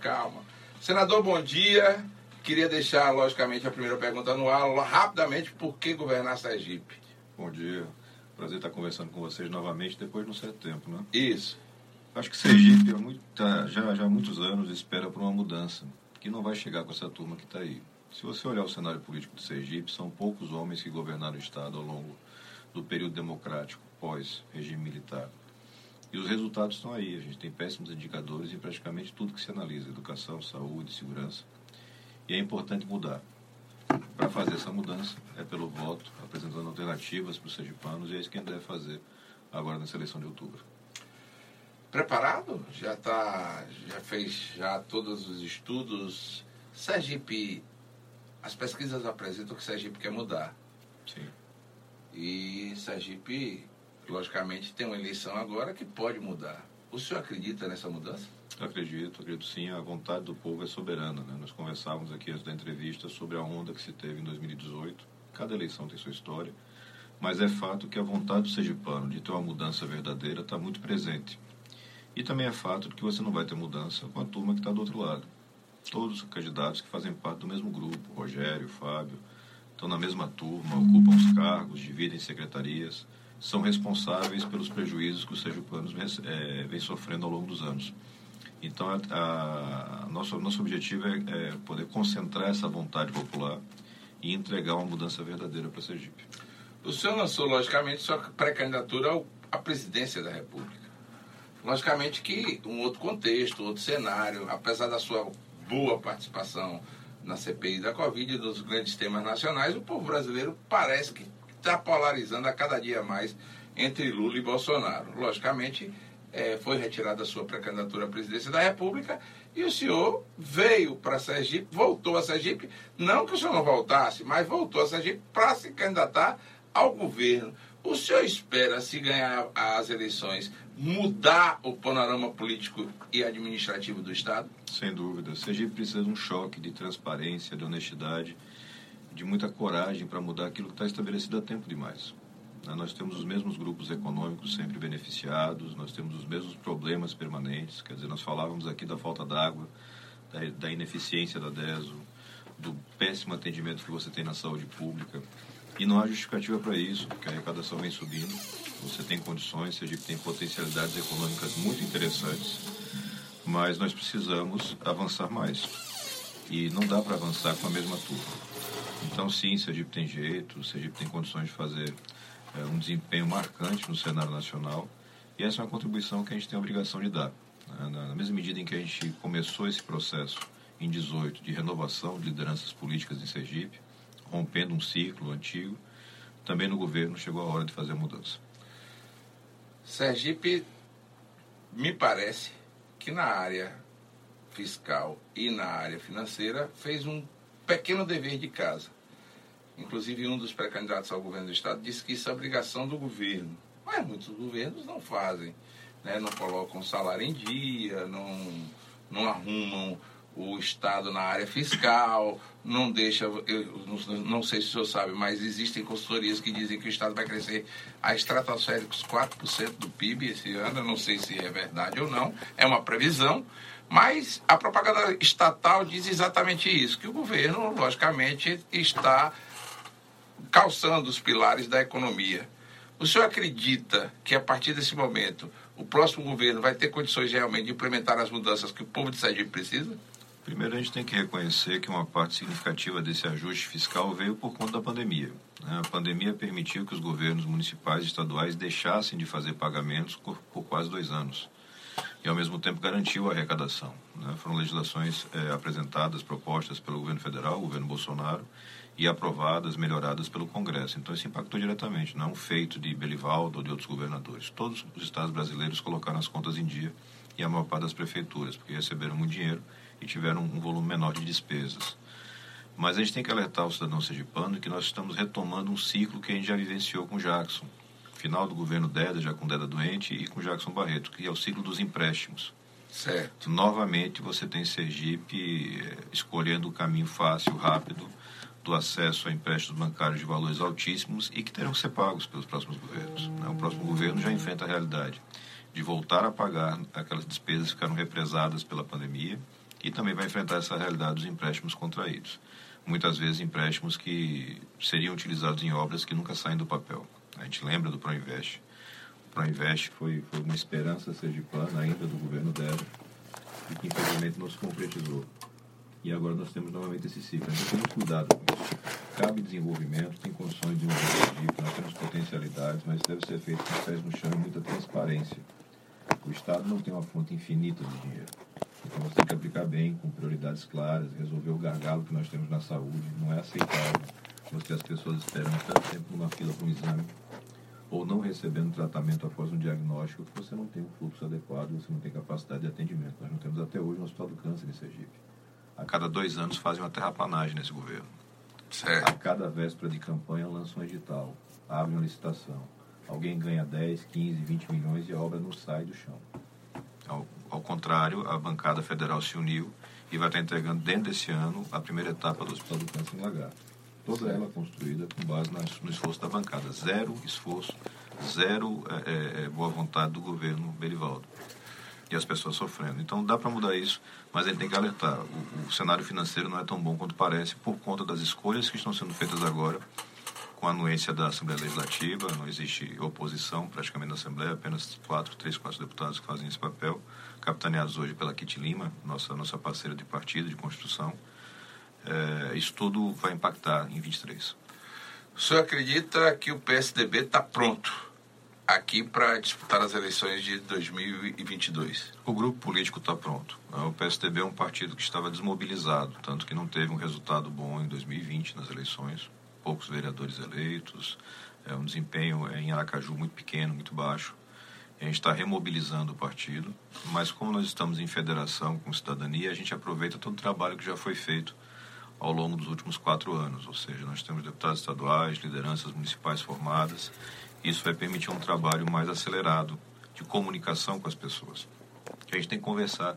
calma. Senador, bom dia. Queria deixar, logicamente, a primeira pergunta no ar, rapidamente, por que governar Sergipe? Bom dia. Prazer estar conversando com vocês novamente depois de um certo tempo, né? Isso. Acho que Sergipe há muito, tá, já, já há muitos anos espera por uma mudança, que não vai chegar com essa turma que está aí. Se você olhar o cenário político de Sergipe, são poucos homens que governaram o Estado ao longo do período democrático, pós-regime militar. E os resultados estão aí. A gente tem péssimos indicadores em praticamente tudo que se analisa: educação, saúde, segurança. E é importante mudar. Para fazer essa mudança é pelo voto, apresentando alternativas para os sergipanos, e é isso que a gente deve fazer agora nessa eleição de outubro. Preparado? Já tá, já fez já todos os estudos. Sergipe, as pesquisas apresentam que Sergipe quer mudar. Sim. E Sergipe, logicamente, tem uma eleição agora que pode mudar. O senhor acredita nessa mudança? Acredito, acredito sim. A vontade do povo é soberana. Né? Nós conversávamos aqui antes da entrevista sobre a onda que se teve em 2018. Cada eleição tem sua história. Mas é fato que a vontade do sergipano de ter uma mudança verdadeira está muito presente. E também é fato que você não vai ter mudança com a turma que está do outro lado. Todos os candidatos que fazem parte do mesmo grupo, Rogério, Fábio, estão na mesma turma, ocupam os cargos, dividem secretarias são responsáveis pelos prejuízos que os sergipanos é, vem sofrendo ao longo dos anos. Então, a, a nosso, nosso objetivo é, é, poder concentrar essa vontade popular e entregar uma mudança verdadeira para Sergipe. O senhor lançou, logicamente, sua pré-candidatura à presidência da República. Logicamente que um outro contexto, outro cenário, apesar da sua boa participação na CPI da Covid e dos grandes temas nacionais, o povo brasileiro parece que está polarizando a cada dia mais entre Lula e Bolsonaro. Logicamente, é, foi retirada a sua pré-candidatura à presidência da República e o senhor veio para Sergipe, voltou a Sergipe, não que o senhor não voltasse, mas voltou a Sergipe para se candidatar ao governo. O senhor espera, se ganhar as eleições, mudar o panorama político e administrativo do Estado? Sem dúvida. Sergipe precisa de um choque de transparência, de honestidade de muita coragem para mudar aquilo que está estabelecido há tempo demais. Né, nós temos os mesmos grupos econômicos sempre beneficiados, nós temos os mesmos problemas permanentes, quer dizer, nós falávamos aqui da falta d'água, da, da ineficiência da DESO, do péssimo atendimento que você tem na saúde pública, e não há justificativa para isso, porque a arrecadação vem subindo, você tem condições, a gente tem potencialidades econômicas muito interessantes, mas nós precisamos avançar mais. E não dá para avançar com a mesma turma. Então, sim, Sergipe tem jeito, Sergipe tem condições de fazer é, um desempenho marcante no cenário nacional e essa é uma contribuição que a gente tem a obrigação de dar. Né? Na mesma medida em que a gente começou esse processo em 18 de renovação de lideranças políticas em Sergipe, rompendo um ciclo antigo, também no governo chegou a hora de fazer a mudança. Sergipe, me parece que na área fiscal e na área financeira fez um pequeno dever de casa. Inclusive, um dos pré-candidatos ao governo do Estado disse que isso é obrigação do governo. Mas muitos governos não fazem. Né? Não colocam salário em dia, não, não arrumam o Estado na área fiscal, não deixa. Eu não, não sei se o senhor sabe, mas existem consultorias que dizem que o Estado vai crescer a estratosféricos 4% do PIB esse ano. Eu não sei se é verdade ou não, é uma previsão. Mas a propaganda estatal diz exatamente isso, que o governo, logicamente, está calçando os pilares da economia. O senhor acredita que a partir desse momento o próximo governo vai ter condições realmente de implementar as mudanças que o povo de Sergipe precisa? Primeiro, a gente tem que reconhecer que uma parte significativa desse ajuste fiscal veio por conta da pandemia. Né? A pandemia permitiu que os governos municipais e estaduais deixassem de fazer pagamentos por, por quase dois anos e, ao mesmo tempo, garantiu a arrecadação. Né? Foram legislações é, apresentadas, propostas pelo governo federal, governo Bolsonaro, e aprovadas, melhoradas pelo Congresso. Então, isso impactou diretamente, não é um feito de Belivaldo ou de outros governadores. Todos os estados brasileiros colocaram as contas em dia e a maior parte das prefeituras, porque receberam muito dinheiro e tiveram um volume menor de despesas. Mas a gente tem que alertar o cidadão sergipano que nós estamos retomando um ciclo que a gente já vivenciou com Jackson final do governo Deda, já com Deda doente, e com Jackson Barreto, que é o ciclo dos empréstimos. Certo. Novamente você tem Sergipe eh, escolhendo o caminho fácil, rápido, do acesso a empréstimos bancários de valores altíssimos e que terão que ser pagos pelos próximos governos. Né? O próximo governo já enfrenta a realidade de voltar a pagar aquelas despesas que ficaram represadas pela pandemia E também vai enfrentar essa realidade dos empréstimos contraídos. Muitas vezes empréstimos que seriam utilizados em obras que nunca saem do papel. A gente lembra do Proinvest. O Proinvest foi, foi uma esperança sergipana ainda do governo dela e que infelizmente não se concretizou. E agora nós temos novamente esse ciclo. Então temos cuidado com isso. Cabe desenvolvimento, tem condições de desenvolver nós temos potencialidades, mas deve ser feito com os pés no chão e muita transparência. O Estado não tem uma fonte infinita de dinheiro. Então você tem que aplicar bem, com prioridades claras, resolver o gargalo que nós temos na saúde. Não é aceitável você as pessoas esperando tanto tempo numa fila para um exame ou não recebendo tratamento após um diagnóstico que você não tem um fluxo adequado, você não tem capacidade de atendimento. Nós não temos até hoje um hospital do câncer em Sergipe. A cada dois anos fazem uma terraplanagem nesse governo. Certo. A cada véspera de campanha lançam um edital, abre uma licitação. Alguém ganha 10, 15, 20 milhões e a obra não sai do chão. Ao, ao contrário, a bancada federal se uniu e vai estar entregando dentro desse ano a primeira etapa do Hospital do Câncer em Lagarto toda ela construída com base no esforço da bancada. Zero esforço, zero é, é, é, boa vontade do governo Belivaldo. E as pessoas sofrendo. Então dá para mudar isso, mas ele tem que alertar. O, o, cenário financeiro não é tão bom quanto parece por conta das escolhas que estão sendo feitas agora com a anuência da Assembleia Legislativa. Não existe oposição praticamente na Assembleia, apenas quatro, três, quatro deputados que fazem esse papel, capitaneados hoje pela Kit Lima, nossa, nossa parceira de partido, de construção é, isso tudo vai impactar em 23. O senhor acredita que o PSDB está pronto aqui para disputar as eleições de 2022? O grupo político está pronto. O PSDB é um partido que estava desmobilizado, tanto que não teve um resultado bom em 2020 nas eleições. Poucos vereadores eleitos, é um desempenho em Aracaju muito pequeno, muito baixo. A gente está remobilizando o partido, mas como nós estamos em federação com cidadania, a gente aproveita todo o trabalho que já foi feito ao longo dos últimos quatro anos, ou seja, nós temos deputados estaduais, lideranças municipais formadas. Isso vai permitir um trabalho mais acelerado de comunicação com as pessoas. A gente tem que conversar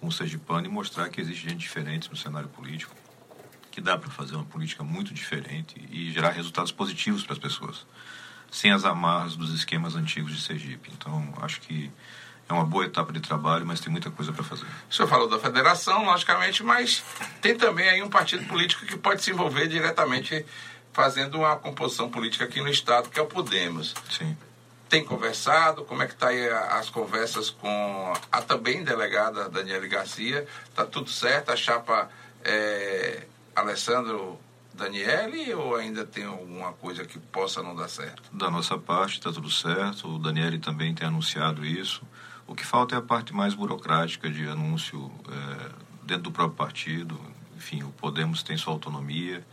com o Sergipano e mostrar que existe gente diferente no cenário político, que dá para fazer uma política muito diferente e gerar resultados positivos para as pessoas, sem as amarras dos esquemas antigos de Sergipe. Então, acho que é uma boa etapa de trabalho, mas tem muita coisa para fazer. O senhor falou da federação, logicamente, mas tem também aí um partido político que pode se envolver diretamente fazendo uma composição política aqui no Estado, que é o Podemos. Sim. Tem conversado? Como é que está aí as conversas com a também delegada Daniela Garcia? Está tudo certo? A chapa é, Alessandro Daniele ou ainda tem alguma coisa que possa não dar certo? Da nossa parte está tudo certo. O Daniele também tem anunciado isso. O que falta é a parte mais burocrática de anúncio é, dentro do próprio partido. Enfim, o Podemos tem sua autonomia,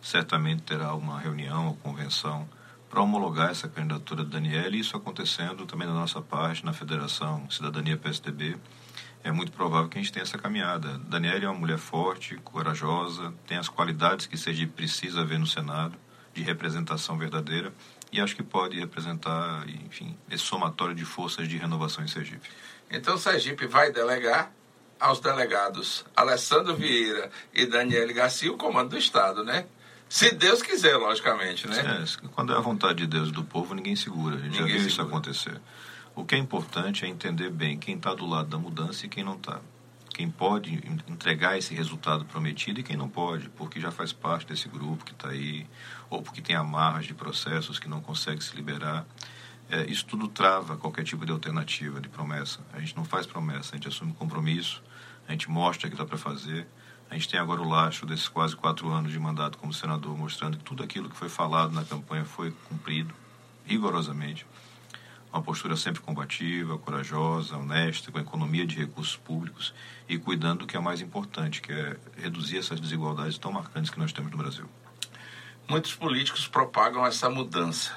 certamente terá uma reunião ou convenção para homologar essa candidatura de Daniel, e isso acontecendo também da nossa parte, na Federação Cidadania PSDB. É muito provável que a gente tenha essa caminhada. Daniela é uma mulher forte, corajosa, tem as qualidades que Sergipe precisa ver no Senado, de representação verdadeira e acho que pode representar, enfim, esse somatório de forças de renovação em Sergipe. Então Sergipe vai delegar aos delegados Alessandro Vieira e Daniele Garcia o comando do Estado, né? Se Deus quiser, logicamente, né? É, quando é a vontade de Deus e do povo, ninguém segura. A gente ninguém já viu segura. isso acontecer. O que é importante é entender bem quem está do lado da mudança e quem não está. Quem pode entregar esse resultado prometido e quem não pode, porque já faz parte desse grupo que está aí, ou porque tem amarras de processos que não consegue se liberar. É, isso tudo trava qualquer tipo de alternativa, de promessa. A gente não faz promessa, a gente assume compromisso, a gente mostra que dá para fazer. A gente tem agora o laço desses quase quatro anos de mandato como senador, mostrando que tudo aquilo que foi falado na campanha foi cumprido rigorosamente. Uma postura sempre combativa, corajosa, honesta, com economia de recursos públicos e cuidando do que é mais importante, que é reduzir essas desigualdades tão marcantes que nós temos no Brasil muitos políticos propagam essa mudança.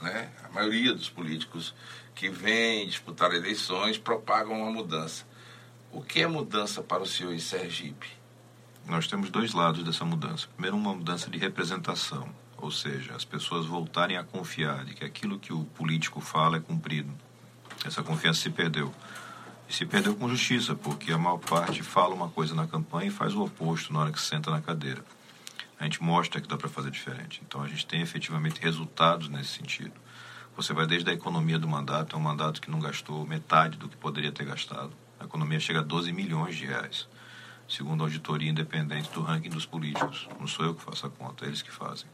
Né? A maioria dos políticos que vêm disputar eleições propagam uma mudança. O que é mudança para o senhor em Sergipe? Nós temos dois lados dessa mudança. Primeiro, uma mudança de representação, ou seja, as pessoas voltarem a confiar de que aquilo que o político fala é cumprido. Essa confiança se perdeu. E se perdeu com justiça, porque a maior parte fala uma coisa na campanha e faz o oposto na hora que senta na cadeira a gente mostra que dá para fazer diferente. Então a gente tem efetivamente resultados nesse sentido. Você vai desde a economia do mandato, é um mandato que não gastou metade do que poderia ter gastado. A economia chega a 12 milhões de reais. segundo a auditoria independente do ranking dos políticos. Não sou eu que faço a conta, é eles que fazem.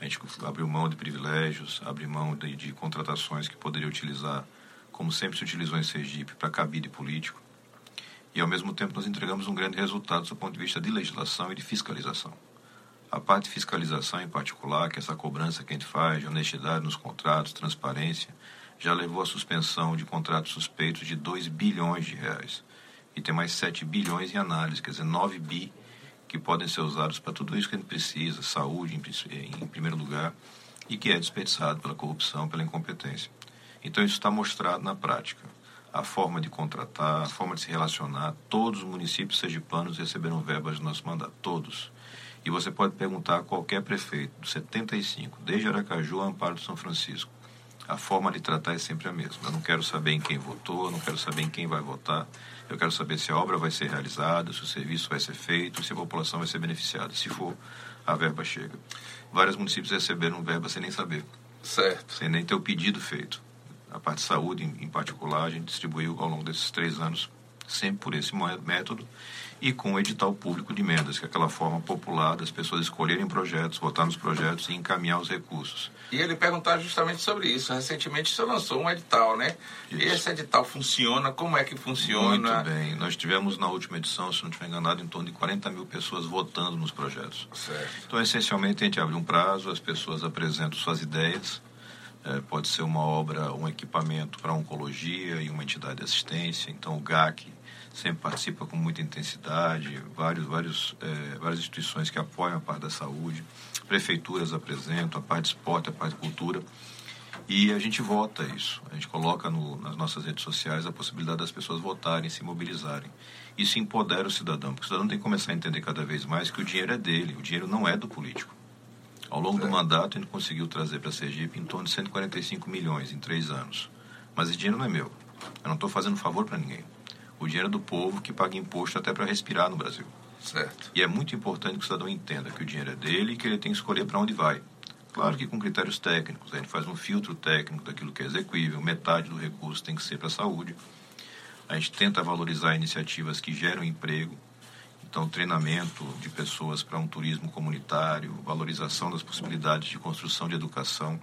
A gente abriu mão de privilégios, abriu mão de, de contratações que poderia utilizar, como sempre se utilizou em Sergipe, para cabide político. E, ao mesmo tempo, nós entregamos um grande resultado do ponto de vista de legislação e de fiscalização. A parte de fiscalização, em particular, que é essa cobrança que a gente faz de honestidade nos contratos, transparência, já levou à suspensão de contratos suspeitos de 2 bilhões de reais. E tem mais 7 bilhões em análise, quer dizer, 9 bi que podem ser usados para tudo isso que a gente precisa, saúde em, em primeiro lugar, e que é desperdiçado pela corrupção, pela incompetência. Então isso está mostrado na prática. A forma de contratar, a forma de se relacionar, todos os municípios sergipanos receberam verbas do nosso mandato, todos. E você pode perguntar a qualquer prefeito, dos 75, desde Aracaju a Amparo de São Francisco. A forma de tratar é sempre a mesma. Eu não quero saber em quem votou, eu não quero saber em quem vai votar. Eu quero saber se a obra vai ser realizada, se o serviço vai ser feito, se a população vai ser beneficiada. Se for, a verba chega. Vários municípios receberam verba sem nem saber. Certo. Sem nem ter o pedido feito. A parte de saúde, em, particular, a gente distribuiu ao longo desses três anos, sempre por esse método e com o edital público de emendas, que é aquela forma popular das pessoas escolherem projetos, votar nos projetos e encaminhar os recursos. E ele perguntar justamente sobre isso. Recentemente você lançou um edital, né? Isso. Esse edital funciona? Como é que funciona? Muito bem. Nós tivemos na última edição, se não estiver enganado, em torno de 40 mil pessoas votando nos projetos. Certo. Então, essencialmente, a gente abre um prazo, as pessoas apresentam suas ideias. É, pode ser uma obra, um equipamento para oncologia e uma entidade de assistência. Então, o GAC sempre participa com muita intensidade, vários, vários, é, várias instituições que apoiam a parte da saúde, prefeituras apresentam, a parte de esporte, a parte de cultura, e a gente vota isso. A gente coloca no, nas nossas redes sociais a possibilidade das pessoas votarem, se mobilizarem. Isso empodera o cidadão, porque o cidadão tem que começar a entender cada vez mais que o dinheiro é dele, o dinheiro não é do político. Ao longo é. do mandato, a gente conseguiu trazer para a Sergipe em torno de 145 milhões em três anos. Mas esse dinheiro não é meu. Eu não estou fazendo favor para ninguém. O dinheiro é do povo que paga imposto até para respirar no Brasil. Certo. E é muito importante que o cidadão entenda que o dinheiro é dele e que ele tem que escolher para onde vai. Claro que com critérios técnicos, a gente faz um filtro técnico daquilo que é execuível, metade do recurso tem que ser para a saúde. A gente tenta valorizar iniciativas que geram emprego, então treinamento de pessoas para um turismo comunitário, valorização das possibilidades de construção de educação,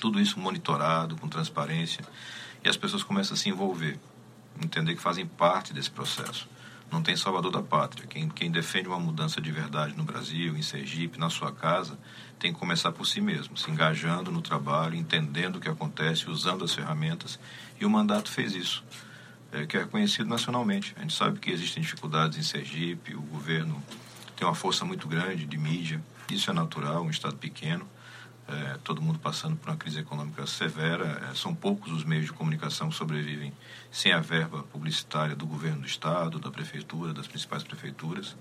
tudo isso monitorado, com transparência, e as pessoas começam a se envolver entender que fazem parte desse processo. Não tem salvador da pátria. Quem, quem defende uma mudança de verdade no Brasil, em Sergipe, na sua casa, tem que começar por si mesmo, se engajando no trabalho, entendendo o que acontece, usando as ferramentas. E o mandato fez isso, é, que é reconhecido nacionalmente. A gente sabe que existem dificuldades em Sergipe, o governo tem uma força muito grande de mídia, isso é natural, um estado pequeno é, todo mundo passando por uma crise econômica severa. É, são poucos os meios de comunicação que sobrevivem sem a verba publicitária do governo do estado, da prefeitura, das principais prefeituras.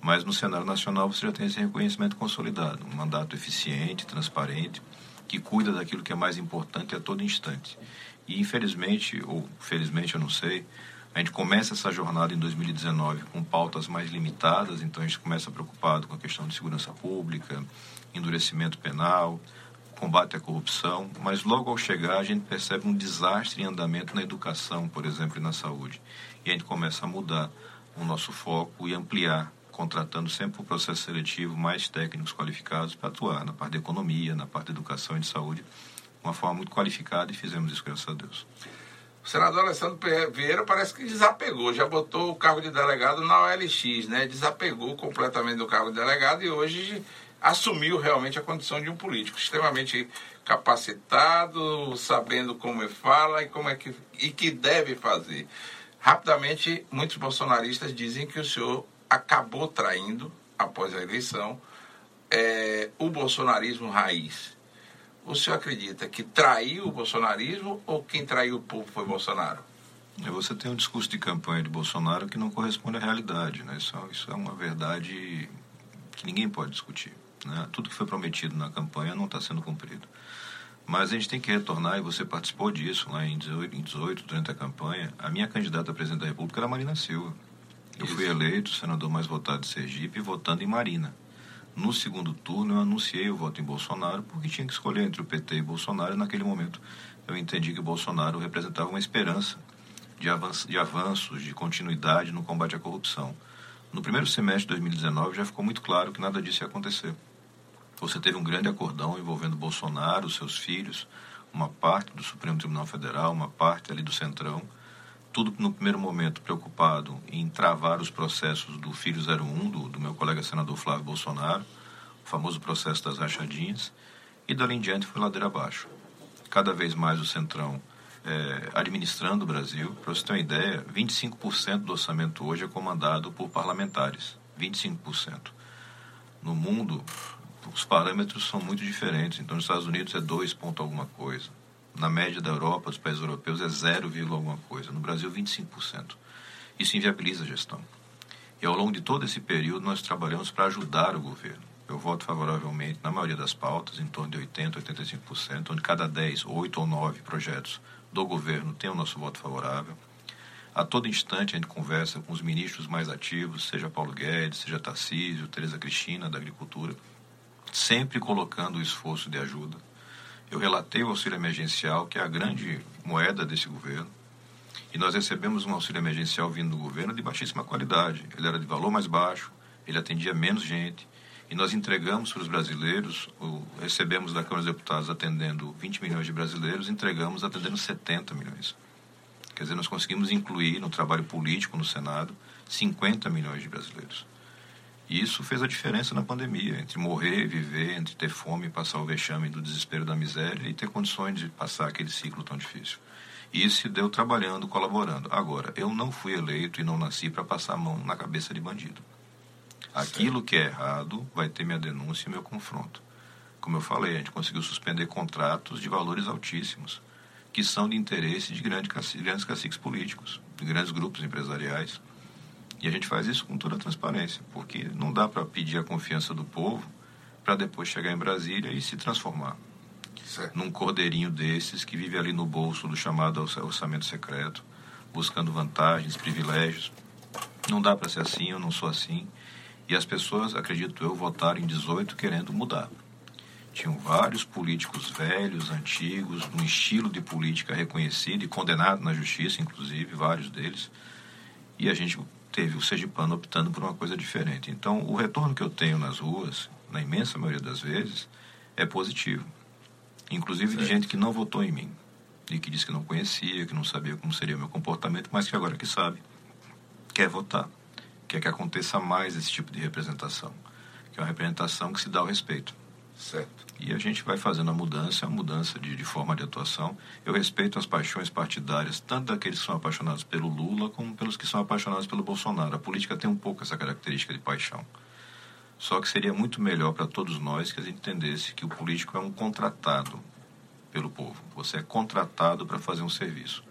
Mas no cenário nacional você já tem esse reconhecimento consolidado, um mandato eficiente, transparente, que cuida daquilo que é mais importante a todo instante. E infelizmente, ou felizmente eu não sei, a gente começa essa jornada em 2019 com pautas mais limitadas, então a gente começa preocupado com a questão de segurança pública, endurecimento penal, combate à corrupção, mas logo ao chegar a gente percebe um desastre em andamento na educação, por exemplo, e na saúde. E a gente começa a mudar o nosso foco e ampliar, contratando sempre o processo seletivo mais técnicos qualificados para atuar na parte de economia, na parte de educação e de saúde, de uma forma muito qualificada e fizemos isso, graças a Deus. O senador Alessandro Vieira parece que desapegou, já botou o cargo de delegado na OLX, né? Desapegou completamente do cargo de delegado e hoje assumiu realmente a condição de um político extremamente capacitado, sabendo como fala e como é que e que deve fazer. Rapidamente, muitos bolsonaristas dizem que o senhor acabou traindo após a eleição é, o bolsonarismo raiz. O senhor acredita que traiu o bolsonarismo ou quem traiu o povo foi Bolsonaro? Você tem um discurso de campanha de Bolsonaro que não corresponde à realidade, né? Isso, isso é uma verdade que ninguém pode discutir. Né? Tudo que foi prometido na campanha não está sendo cumprido. Mas a gente tem que retornar, e você participou disso lá em 18, em 18 durante a campanha. A minha candidata a presidente da República era Marina Silva. Eu Isso. fui eleito senador mais votado de Sergipe, votando em Marina. No segundo turno, eu anunciei o voto em Bolsonaro, porque tinha que escolher entre o PT e Bolsonaro. E naquele momento, eu entendi que Bolsonaro representava uma esperança de, avanço, de avanços, de continuidade no combate à corrupção. No primeiro semestre de 2019 já ficou muito claro que nada disso ia acontecer. Você teve um grande acordão envolvendo Bolsonaro, seus filhos, uma parte do Supremo Tribunal Federal, uma parte ali do Centrão, tudo no primeiro momento preocupado em travar os processos do Filho 01, do, do meu colega senador Flávio Bolsonaro, o famoso processo das rachadinhas, e dali em diante foi ladeira abaixo. Cada vez mais o Centrão é, administrando o Brasil. Para você ter uma ideia, 25% do orçamento hoje é comandado por parlamentares. 25%. No mundo, os parâmetros são muito diferentes. Então, nos Estados Unidos é 2 ponto alguma coisa. Na média da Europa, dos países europeus, é 0, alguma coisa. No Brasil, 25%. Isso inviabiliza a gestão. E ao longo de todo esse período, nós trabalhamos para ajudar o governo. Eu voto favoravelmente na maioria das pautas, em torno de 80%, 85%, onde cada 10, 8 ou 9 projetos do governo tem o nosso voto favorável. A todo instante a gente conversa com os ministros mais ativos, seja Paulo Guedes, seja Tarcísio, Tereza Cristina, da Agricultura, sempre colocando o esforço de ajuda. Eu relatei o auxílio emergencial, que é a grande moeda desse governo, e nós recebemos um auxílio emergencial vindo do governo de baixíssima qualidade. Ele era de valor mais baixo, ele atendia menos gente, e nós entregamos para os brasileiros, recebemos da Câmara dos Deputados atendendo 20 milhões de brasileiros, entregamos atendendo 70 milhões. Quer dizer, nós conseguimos incluir no trabalho político no Senado 50 milhões de brasileiros. E isso fez a diferença na pandemia, entre morrer, viver, entre ter fome, passar o vexame do desespero da miséria e ter condições de passar aquele ciclo tão difícil. E isso se deu trabalhando, colaborando. Agora, eu não fui eleito e não nasci para passar a mão na cabeça de bandido. Aquilo que é errado vai ter minha denúncia e meu confronto. Como eu falei, a gente conseguiu suspender contratos de valores altíssimos, que são de interesse de grandes caciques, grandes caciques políticos, de grandes grupos empresariais. E a gente faz isso com toda a transparência, porque não dá para pedir a confiança do povo para depois chegar em Brasília e se transformar certo. num cordeirinho desses que vive ali no bolso do chamado orçamento secreto, buscando vantagens, privilégios. Não dá para ser assim, eu não sou assim. E as pessoas, acredito eu, votaram em 18 querendo mudar. Tinham vários políticos velhos, antigos, um estilo de política reconhecido e condenado na justiça, inclusive, vários deles. E a gente teve o Sergipano optando por uma coisa diferente. Então, o retorno que eu tenho nas ruas, na imensa maioria das vezes, é positivo. Inclusive certo. de gente que não votou em mim. E que disse que não conhecia, que não sabia como seria o meu comportamento, mas que agora que sabe, quer votar quer que aconteça mais esse tipo de representação, que é uma representação que se dá ao respeito. Certo. E a gente vai fazendo a mudança, a mudança de, de, forma de atuação. Eu respeito as paixões partidárias, tanto daqueles que são apaixonados pelo Lula, como pelos que são apaixonados pelo Bolsonaro. A política tem um pouco essa característica de paixão. Só que seria muito melhor para todos nós que a gente entendesse que o político é um contratado pelo povo. Você é contratado para fazer um serviço.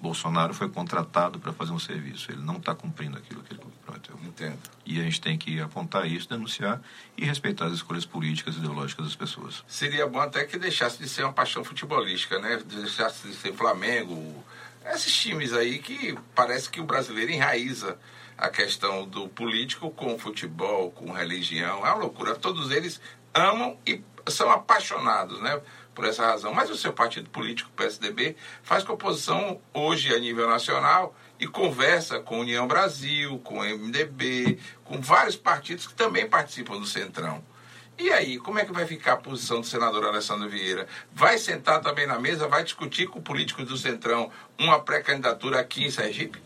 Bolsonaro foi contratado para fazer um serviço. Ele não está cumprindo aquilo que ele prometeu. Entendo. E a gente tem que apontar isso, denunciar e respeitar as escolhas políticas e ideológicas das pessoas. Seria bom até que deixasse de ser uma paixão futebolística, né? Deixasse de ser Flamengo, esses times aí que parece que o brasileiro enraiza a questão do político com futebol, com religião. É uma loucura. Todos eles amam e são apaixonados, né? por essa razão. Mas o seu partido político, o PSDB, faz composição hoje a nível nacional e conversa com União Brasil, com MDB, com vários partidos que também participam do Centrão. E aí, como é que vai ficar a posição do senador Alessandro Vieira? Vai sentar também na mesa, vai discutir com políticos do Centrão uma pré-candidatura aqui em Sergipe?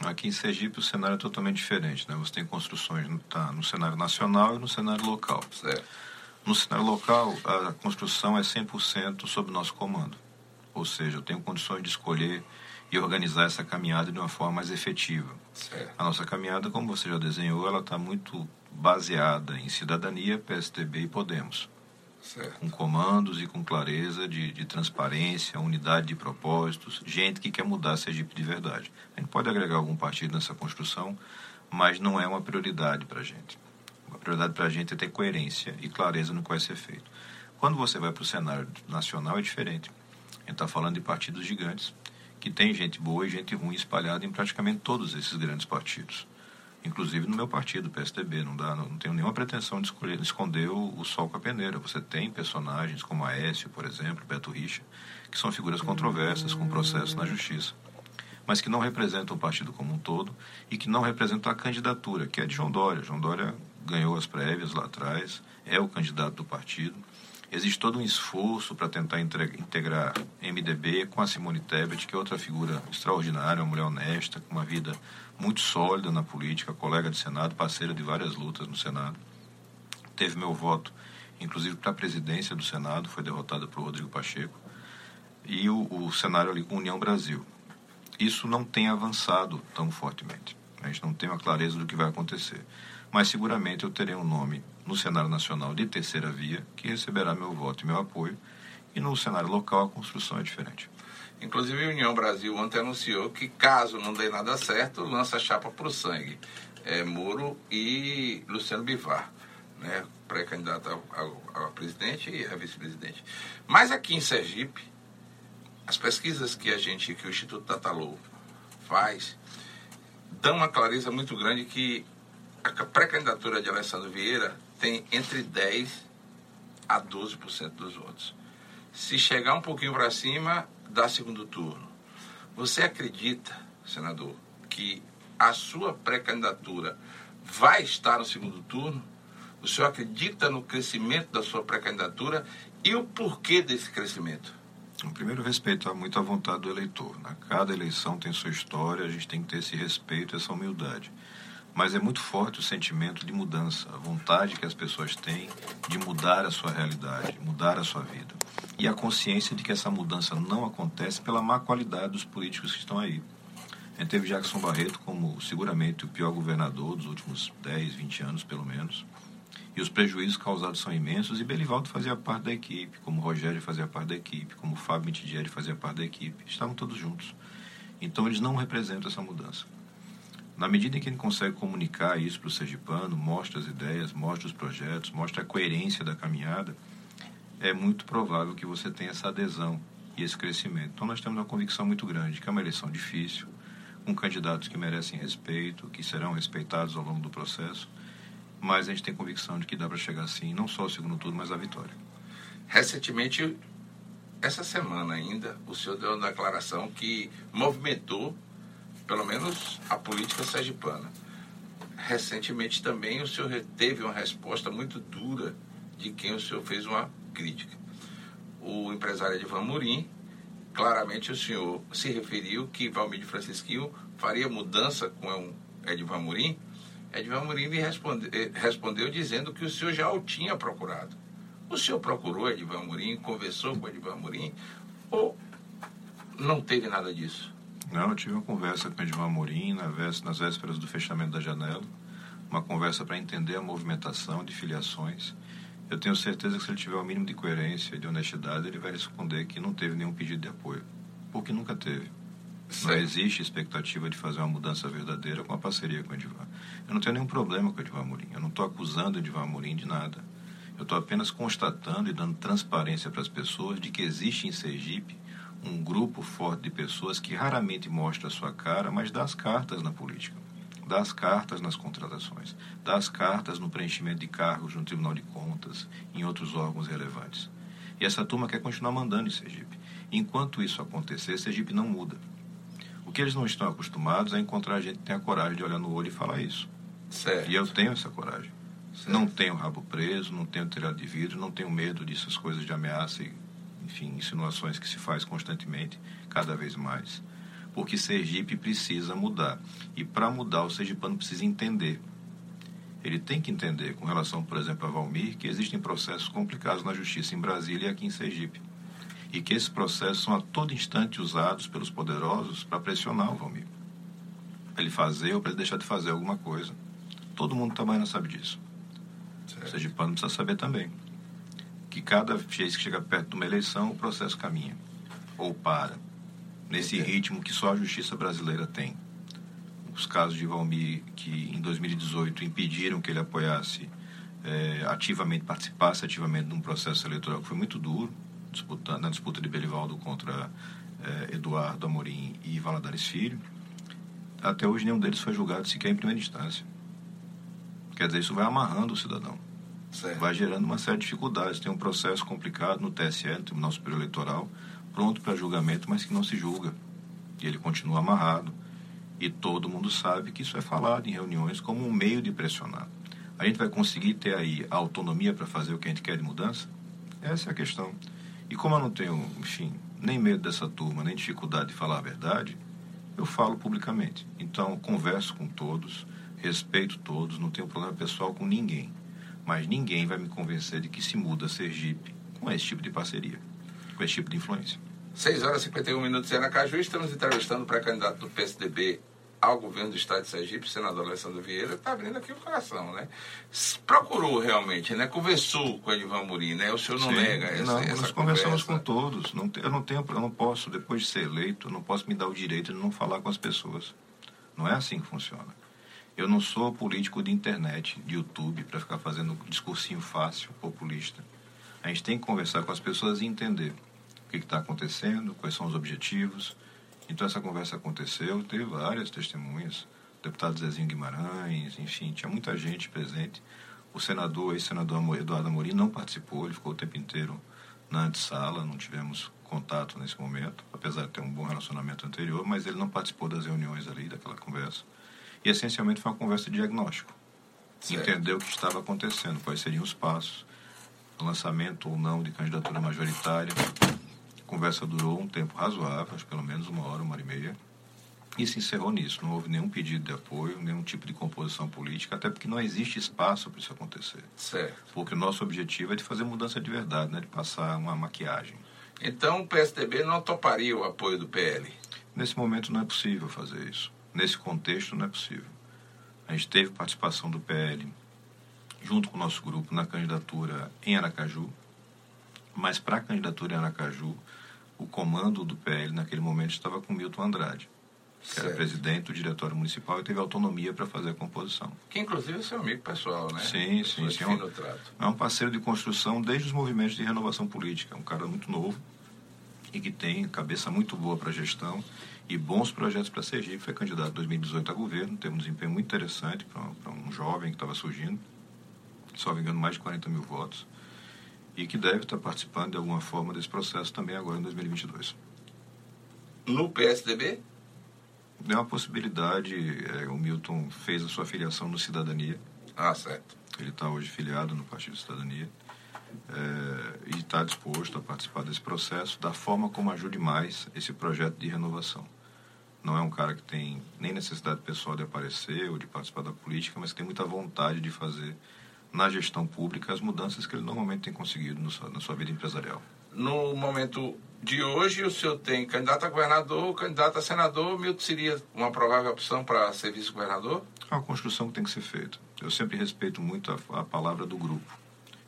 Aqui em Sergipe o cenário é totalmente diferente, né? Você tem construções tá, no cenário nacional e no cenário local. Certo. No cenário local, a construção é 100% sob nosso comando. Ou seja, eu tenho condições de escolher e organizar essa caminhada de uma forma mais efetiva. Certo. A nossa caminhada, como você já desenhou, ela está muito baseada em cidadania, PSDB e Podemos. Certo. Com comandos e com clareza de, de transparência, unidade de propósitos, gente que quer mudar Sergipe de verdade. A gente pode agregar algum partido nessa construção, mas não é uma prioridade para a gente. A prioridade para a gente é ter coerência e clareza no que vai ser feito. Quando você vai para o cenário nacional é diferente. A gente está falando de partidos gigantes, que tem gente boa e gente ruim espalhada em praticamente todos esses grandes partidos. Inclusive no meu partido, PSDB, não, dá, não tenho nenhuma pretensão de escolher, esconder o, o, sol com a peneira. Você tem personagens como Aécio, por exemplo, Beto Richa, que são figuras controversas, com processos na justiça. mas que não representam o partido como um todo e que não representam a candidatura, que é de João Dória. João Dória ganhou as prévias lá atrás, é o candidato do partido. Existe todo um esforço para tentar integrar MDB com a Simone Tebet, que é outra figura extraordinária, uma mulher honesta, com uma vida muito sólida na política, colega de Senado, parceira de várias lutas no Senado. Teve meu voto, inclusive para a presidência do Senado, foi derrotada por Rodrigo Pacheco. E o, o cenário ali com União Brasil. Isso não tem avançado tão fortemente. A gente não tem uma clareza do que vai acontecer. Mas seguramente eu terei um nome no cenário nacional de terceira via que receberá meu voto e meu apoio. E no cenário local a construção é diferente. Inclusive, a União Brasil ontem anunciou que, caso não dê nada certo, lança chapa para o sangue. É, Moro e Luciano Bivar, né, pré-candidato a, a, presidente e a vice-presidente. Mas aqui em Sergipe, as pesquisas que a gente, que o Instituto Tatalou faz, dão uma clareza muito grande que a pré-candidatura de Alessandro Vieira tem entre 10% a 12% dos votos. Se chegar um pouquinho para cima, dá segundo turno. Você acredita, senador, que a sua pré-candidatura vai estar no segundo turno? O senhor acredita no crescimento da sua pré-candidatura e o porquê desse crescimento? Primeiro, respeitar muito a vontade do eleitor. Né? Cada eleição tem sua história, a gente tem que ter esse respeito, essa humildade. Mas é muito forte o sentimento de mudança, a vontade que as pessoas têm de mudar a sua realidade, mudar a sua vida. E a consciência de que essa mudança não acontece pela má qualidade dos políticos que estão aí. A gente teve Jackson Barreto como seguramente o pior governador dos últimos 10, 20 anos, pelo menos. E os prejuízos causados são imensos. E Belivaldo fazia parte da equipe, como Rogério fazia parte da equipe, como Fábio Mitidieri fazia parte da equipe. Estavam todos juntos. Então eles não representam essa mudança. Na medida em que ele consegue comunicar isso para o sergipano, mostra as ideias, mostra os projetos, mostra a coerência da caminhada, é muito provável que você tenha essa adesão e esse crescimento. Então nós temos uma convicção muito grande que é uma eleição difícil, com candidatos que merecem respeito, que serão respeitados ao longo do processo, mas a gente tem convicção de que dá para chegar assim, não só ao segundo turno, mas à vitória. Recentemente, essa semana ainda, o senhor deu uma declaração que movimentou pelo menos a política sergipana. Recentemente também o senhor teve uma resposta muito dura de quem o senhor fez uma crítica. O empresário Edvan Murim, claramente o senhor se referiu que Valmir Francisquinho faria mudança com Edvan Murim. Edvan Murim lhe responde, eh, respondeu dizendo que o senhor já o tinha procurado. O senhor procurou Edvan Murim, conversou com Edvan Murim, ou não teve nada disso? Não, eu tive uma conversa com o Edmar Amorim nas vésperas do fechamento da janela, uma conversa para entender a movimentação de filiações. Eu tenho certeza que se ele tiver o mínimo de coerência e de honestidade, ele vai responder que não teve nenhum pedido de apoio, porque nunca teve. Não existe expectativa de fazer uma mudança verdadeira com a parceria com o Edvar. Eu não tenho nenhum problema com o Edvar Amorim. Eu não estou acusando o Edvar Amorim de nada. Eu estou apenas constatando e dando transparência para as pessoas de que existe em Sergipe um grupo forte de pessoas que raramente mostra a sua cara, mas dá as cartas na política, dá as cartas nas contratações, dá as cartas no preenchimento de cargos no Tribunal de Contas, em outros órgãos relevantes. E essa turma quer continuar mandando em Sergipe. Enquanto isso acontecer, Sergipe não muda. O que eles não estão acostumados é encontrar gente que tenha coragem de olhar no olho e falar isso. Certo. E eu tenho essa coragem. Certo. Não tenho rabo preso, não tenho telhado de vidro, não tenho medo dessas coisas de ameaça e enfim, insinuações que se faz constantemente, cada vez mais. Porque Sergipe precisa mudar. E para mudar, o sergipano precisa entender. Ele tem que entender, com relação, por exemplo, a Valmir, que existem processos complicados na justiça em Brasília e aqui em Sergipe. E que esses processos são a todo instante usados pelos poderosos para pressionar o Valmir. Para ele fazer ou para ele deixar de fazer alguma coisa. Todo mundo trabalhando sabe disso. Certo. O sergipano precisa saber também que cada vez que chega perto de uma eleição, o processo caminha ou para, nesse ritmo que só a justiça brasileira tem. Os casos de Valmir, que em 2018 impediram que ele apoiasse é, ativamente, participasse ativamente de um processo eleitoral que foi muito duro, disputando, na disputa de Belivaldo contra é, Eduardo Amorim e Valadares Filho, até hoje nenhum deles foi julgado sequer em primeira instância. Quer dizer, isso vai amarrando o cidadão. Certo. vai gerando uma série de dificuldades. Tem um processo complicado no TSE, no Tribunal Superior Eleitoral, pronto para julgamento, mas que não se julga. E ele continua amarrado. E todo mundo sabe que isso é falado em reuniões como um meio de pressionar. A gente vai conseguir ter aí a autonomia para fazer o que a gente quer de mudança? Essa é a questão. E como eu não tenho, enfim, nem medo dessa turma, nem dificuldade de falar a verdade, eu falo publicamente. Então, converso com todos, respeito todos, não tenho problema pessoal com ninguém. Mas ninguém vai me convencer de que se muda Sergipe com esse tipo de parceria, com esse tipo de influência. 6 horas e 51 minutos em Aracaju, estamos entrevistando o pré-candidato do PSDB ao governo do estado de Sergipe, senador Alessandro Vieira, está abrindo aqui o coração, né? Procurou realmente, né? Conversou com o Edivan Muri, né? O senhor não Sim, nega essa, não, essa nós conversamos com todos. Não, eu não tenho, eu não posso, depois de ser eleito, eu não posso me dar o direito de não falar com as pessoas. Não é assim que funciona. Eu não sou político de internet, de YouTube, para ficar fazendo discursinho fácil, populista. A gente tem que conversar com as pessoas e entender o que está acontecendo, quais são os objetivos, então essa conversa aconteceu, teve várias testemunhas, o deputado Zezinho Guimarães, enfim, tinha muita gente presente. O senador, ex-senador Eduardo Amorim não participou, ele ficou o tempo inteiro na antessala, não tivemos contato nesse momento, apesar de ter um bom relacionamento anterior, mas ele não participou das reuniões ali, daquela conversa. E essencialmente foi uma conversa de diagnóstico. Certo. Entender o que estava acontecendo, quais seriam os passos, lançamento ou não de candidatura majoritária, conversa durou um tempo razoável, acho pelo menos uma hora, uma hora e meia, e se encerrou nisso. Não houve nenhum pedido de apoio, nenhum tipo de composição política, até porque não existe espaço para isso acontecer. Certo. Porque o nosso objetivo é de fazer mudança de verdade, né? de passar uma maquiagem. Então o PSDB não toparia o apoio do PL? Nesse momento não é possível fazer isso. Nesse contexto não é possível. A gente teve participação do PL junto com o nosso grupo na candidatura em Aracaju, mas para a candidatura em Aracaju o comando do PL naquele momento estava com Milton Andrade, que certo. era presidente do diretório municipal e teve autonomia para fazer a composição. Que inclusive é seu amigo pessoal, né? Sim, sim, sim. É um, é um parceiro de construção desde os movimentos de renovação política. É um cara muito novo e que tem cabeça muito boa para gestão e bons projetos para Sergipe. Foi candidato em 2018 a governo, teve um desempenho muito interessante para um jovem que estava surgindo. Só me engano, mais de 40 mil votos e que deve estar participando de alguma forma desse processo também agora em 2022. No PSDB? É uma possibilidade. É, o Milton fez a sua filiação no Cidadania. Ah, certo. Ele está hoje filiado no Partido Cidadania é, e está disposto a participar desse processo da forma como ajude mais esse projeto de renovação. Não é um cara que tem nem necessidade pessoal de aparecer ou de participar da política, mas que tem muita vontade de fazer na gestão pública as mudanças que ele normalmente tem conseguido na sua vida empresarial. No momento de hoje, o senhor tem candidato a governador, candidato a senador, Milton seria uma provável opção para ser vice-governador? É uma construção que tem que ser feita. Eu sempre respeito muito a, a palavra do grupo.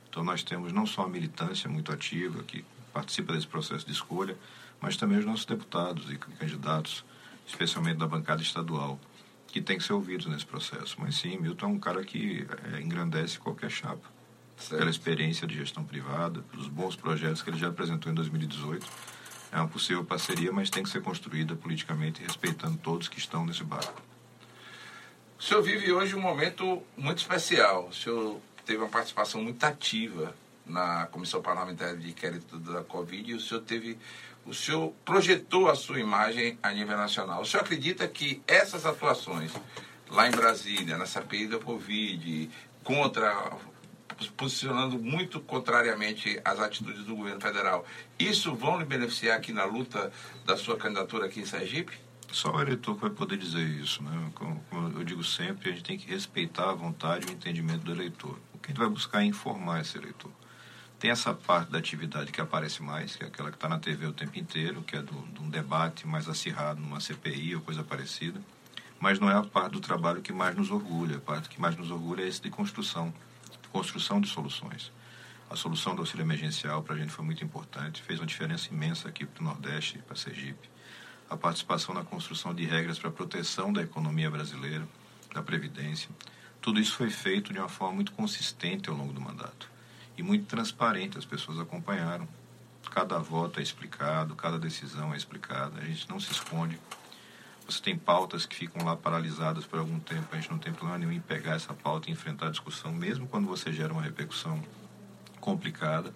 Então nós temos não só a militância muito ativa, que participa desse processo de escolha, mas também os nossos deputados e candidatos, especialmente da bancada estadual que tem que ser ouvidos nesse processo. Mas sim, Milton é um cara que é, engrandece qualquer chapa. Certo. Pela experiência de gestão privada, pelos bons projetos que ele já apresentou em 2018. É uma possível parceria, mas tem que ser construída politicamente, respeitando todos que estão nesse barco. O senhor vive hoje um momento muito especial. O senhor teve uma participação muito ativa na Comissão Parlamentar de Inquérito da Covid e o senhor teve o senhor projetou a sua imagem a nível nacional. O senhor acredita que essas atuações lá em Brasília, na CPI da Covid, contra posicionando muito contrariamente às atitudes do governo federal, isso vão lhe beneficiar aqui na luta da sua candidatura aqui em Sergipe? Só o eleitor vai poder dizer isso, né? Como, eu digo sempre, a gente tem que respeitar a vontade e o entendimento do eleitor. O que a gente vai buscar é informar esse eleitor. Tem essa parte da atividade que aparece mais, que é aquela que está na TV o tempo inteiro, que é do, de um debate mais acirrado numa CPI ou coisa parecida. Mas não é a parte do trabalho que mais nos orgulha. A parte que mais nos orgulha é esse de construção, construção de soluções. A solução do auxílio emergencial para a gente foi muito importante, fez uma diferença imensa aqui para o Nordeste, para Sergipe. A participação na construção de regras para a proteção da economia brasileira, da Previdência. Tudo isso foi feito de uma forma muito consistente ao longo do mandato e muito transparente. As pessoas acompanharam. Cada voto é explicado, cada decisão é explicada. A gente não se esconde. Você tem pautas que ficam lá paralisadas por algum tempo. A gente não tem problema nenhum em pegar essa pauta e enfrentar a discussão, mesmo quando você gera uma repercussão complicada.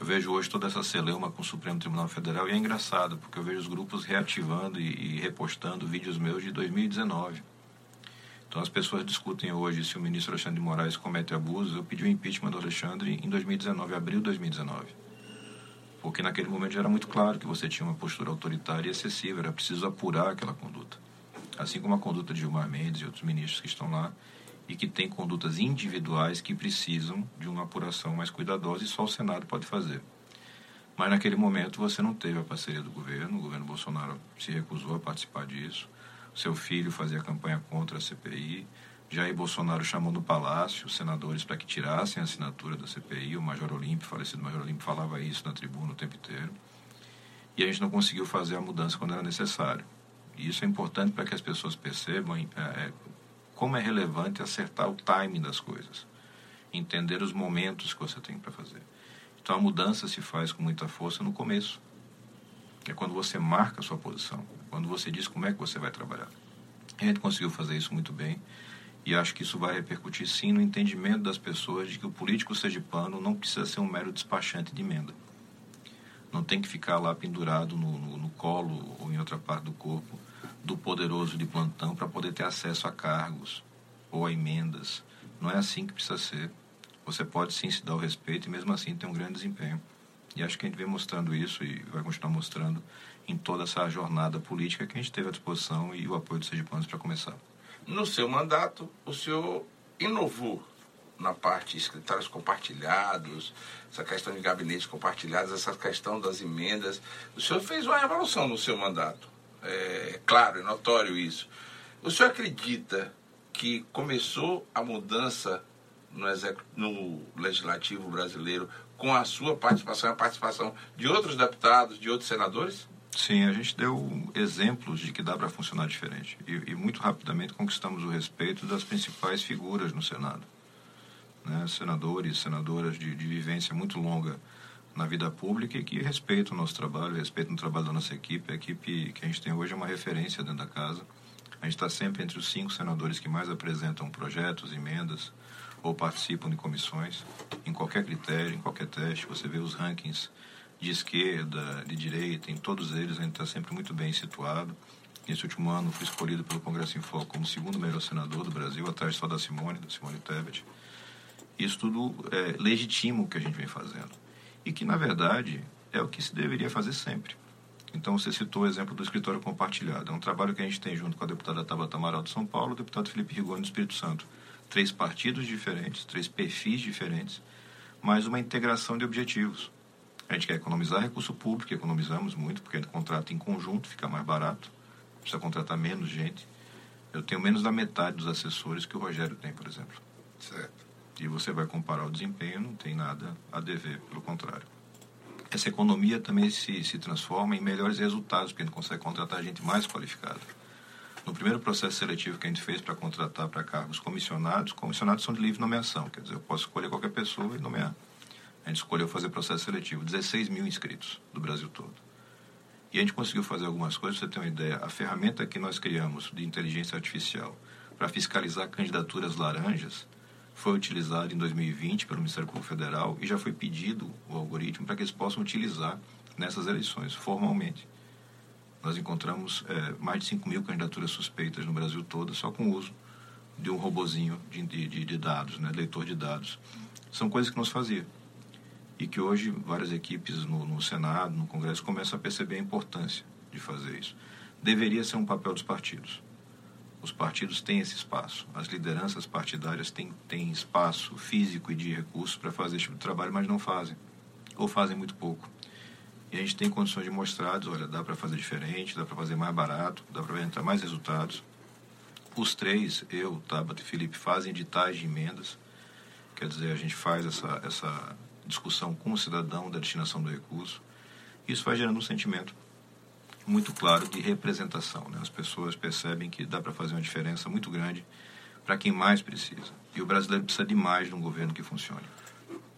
Eu vejo hoje toda essa celeuma com o Supremo Tribunal Federal e é engraçado, porque eu vejo os grupos reativando e, e repostando vídeos meus de 2019. Então as pessoas discutem hoje se o ministro Alexandre de Moraes comete abusos. Eu pedi o impeachment do Alexandre em 2019, abril de 2019. Porque naquele momento já era muito claro que você tinha uma postura autoritária e excessiva, era preciso apurar aquela conduta. Assim como a conduta de Gilmar Mendes e outros ministros que estão lá e que têm condutas individuais que precisam de uma apuração mais cuidadosa e só o Senado pode fazer. Mas naquele momento você não teve a parceria do governo, o governo Bolsonaro se recusou a participar disso. Seu filho fazia campanha contra a CPI. Jair Bolsonaro chamou no Palácio os senadores para que tirassem a assinatura da CPI. O Major Olímpio, falecido Major Olímpio, falava isso na tribuna o tempo inteiro. E a gente não conseguiu fazer a mudança quando era necessário. E isso é importante para que as pessoas percebam é, é, como é relevante acertar o timing das coisas, entender os momentos que você tem para fazer. Então a mudança se faz com muita força no começo, que é quando você marca a sua posição, quando você diz como é que você vai trabalhar. A gente conseguiu fazer isso muito bem e acho que isso vai repercutir sim no entendimento das pessoas de que o político sergipano não precisa ser um mero despachante de emenda. Não tem que ficar lá pendurado no, no, no colo ou em outra parte do corpo do poderoso de plantão para poder ter acesso a cargos ou a emendas. Não é assim que precisa ser. Você pode sim se dar o respeito e mesmo assim ter um grande desempenho. E acho que a gente vem mostrando isso e vai continuar mostrando em toda essa jornada política que a gente teve à disposição e o apoio dos sergipanos para começar. No seu mandato, o senhor inovou na parte escritórios compartilhados, essa questão de gabinetes compartilhados, essa questão das emendas. O senhor fez uma revolução no seu mandato. É claro, é notório isso. O senhor acredita que começou a mudança no, no legislativo brasileiro com a sua participação e a participação de outros deputados, de outros senadores? Sim, a gente deu exemplos de que dá para funcionar diferente. E, e, muito rapidamente conquistamos o respeito das principais figuras no Senado. Né? Senadores, senadoras de, de vivência muito longa na vida pública e que respeitam o nosso trabalho, respeitam o trabalho da nossa equipe. A equipe que a gente tem hoje é uma referência dentro da casa. A gente está sempre entre os cinco senadores que mais apresentam projetos, emendas ou participam de comissões, em qualquer critério, em qualquer teste. Você vê os rankings de esquerda, de direita, em todos eles a gente está sempre muito bem situado. Nesse último ano fui escolhido pelo Congresso em Foco como segundo melhor senador do Brasil, atrás só da Simone, da Simone Tebet. Isso tudo é, legitima o que a gente vem fazendo. E que, na verdade, é o que se deveria fazer sempre. Então, você citou o exemplo do escritório compartilhado. É um trabalho que a gente tem junto com a deputada Tabata Amaral de São Paulo e o deputado Felipe Rigoni do Espírito Santo. Três partidos diferentes, três perfis diferentes, mas uma integração de objetivos. A gente quer economizar recurso público, economizamos muito, porque a gente contrata em conjunto, fica mais barato, precisa contratar menos gente. Eu tenho menos da metade dos assessores que o Rogério tem, por exemplo. Certo. E você vai comparar o desempenho, não tem nada a dever, pelo contrário. Essa economia também se, se transforma em melhores resultados, porque a gente consegue contratar gente mais qualificada. No primeiro processo seletivo que a gente fez para contratar para cargos comissionados, comissionados são de livre nomeação, quer dizer, eu posso escolher qualquer pessoa e nomear. A gente escolheu fazer processo seletivo, 16 mil inscritos do Brasil todo. E a gente conseguiu fazer algumas coisas, você ter uma ideia. A ferramenta que nós criamos de inteligência artificial para fiscalizar candidaturas laranjas foi utilizada em 2020 pelo Ministério Público Federal e já foi pedido o algoritmo para que eles possam utilizar nessas eleições, formalmente. Nós encontramos é, mais de 5 mil candidaturas suspeitas no Brasil todo, só com o uso de um robozinho de, de, de dados, né, leitor de dados. São coisas que nós fazíamos e que hoje várias equipes no, no, Senado, no Congresso, começam a perceber a importância de fazer isso. Deveria ser um papel dos partidos. Os partidos têm esse espaço, as lideranças partidárias têm, têm espaço físico e de recursos para fazer esse tipo de trabalho, mas não fazem, ou fazem muito pouco. E a gente tem condições de mostrar, olha, dá para fazer diferente, dá para fazer mais barato, dá para entrar mais resultados. Os três, eu, Tabata e Felipe, fazem editais de emendas, quer dizer, a gente faz essa, essa discussão com o cidadão da destinação do recurso. Isso vai gerando um sentimento muito claro de representação. Né? As pessoas percebem que dá para fazer uma diferença muito grande para quem mais precisa. E o brasileiro precisa de mais de um governo que funcione.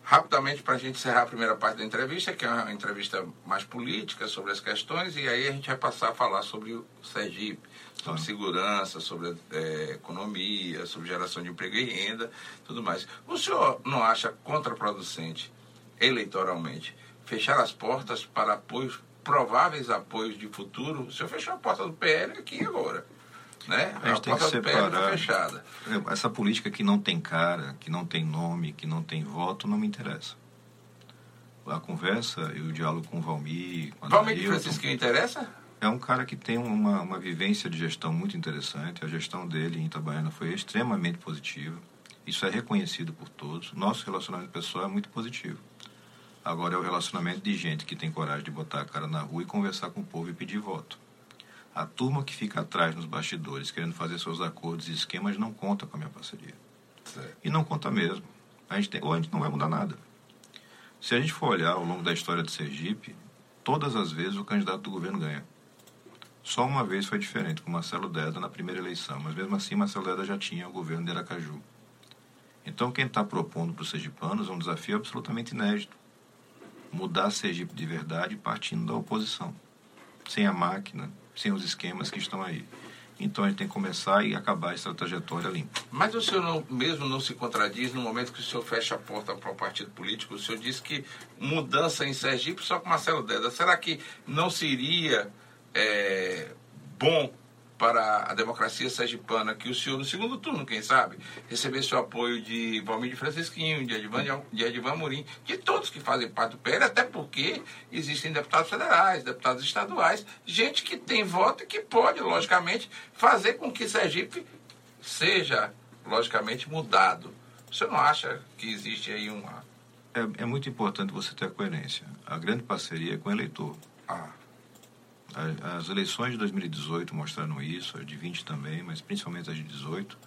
Rapidamente, para a gente encerrar a primeira parte da entrevista, que é uma entrevista mais política sobre as questões, e aí a gente vai passar a falar sobre o Sergipe, sobre segurança, sobre é, economia, sobre geração de emprego e renda, tudo mais. O senhor não acha contraproducente eleitoralmente fechar as portas para apoios, prováveis apoios de futuro. O senhor fechou a porta do PL aqui agora. Né? A, gente a tem que separar. Tá fechada. Essa política que não tem cara, que não tem nome, que não tem voto, não me interessa. A conversa e o diálogo com o Valmir. Com Valmir de Francisco que interessa? É um cara que tem uma, uma vivência de gestão muito interessante. A gestão dele em Itabaiana foi extremamente positiva. Isso é reconhecido por todos. Nosso relacionamento pessoal é muito positivo. Agora é o relacionamento de gente que tem coragem de botar a cara na rua e conversar com o povo e pedir voto. A turma que fica atrás nos bastidores querendo fazer seus acordos e esquemas não conta com a minha parceria. Certo. E não conta mesmo. A gente tem, ou a gente não vai mudar nada. Se a gente for olhar ao longo da história de Sergipe, todas as vezes o candidato do governo ganha. Só uma vez foi diferente, com Marcelo Deda na primeira eleição, mas mesmo assim Marcelo Deda já tinha o governo de Aracaju. Então quem está propondo para os sergipanos é um desafio absolutamente inédito. Mudar Sergipe de verdade partindo da oposição. Sem a máquina, sem os esquemas que estão aí. Então a gente tem que começar e acabar essa trajetória limpa. Mas o senhor não, mesmo não se contradiz no momento que o senhor fecha a porta para o partido político? O senhor disse que mudança em Sergipe só com Marcelo Deda. Será que não seria é, bom para a democracia sergipana que o senhor, no segundo turno, quem sabe, recebesse o apoio de Valmir de Francisquinho, de Edivan, de Edivan Murim, de todos que fazem parte do PL, até porque existem deputados federais, deputados estaduais, gente que tem voto e que pode, logicamente, fazer com que Sergipe seja, logicamente, mudado. O senhor não acha que existe aí uma... É, é muito importante você ter a coerência. A grande parceria é com o eleitor. Ah. As eleições de 2018 mostraram isso, as de 20 também, mas principalmente as de 18,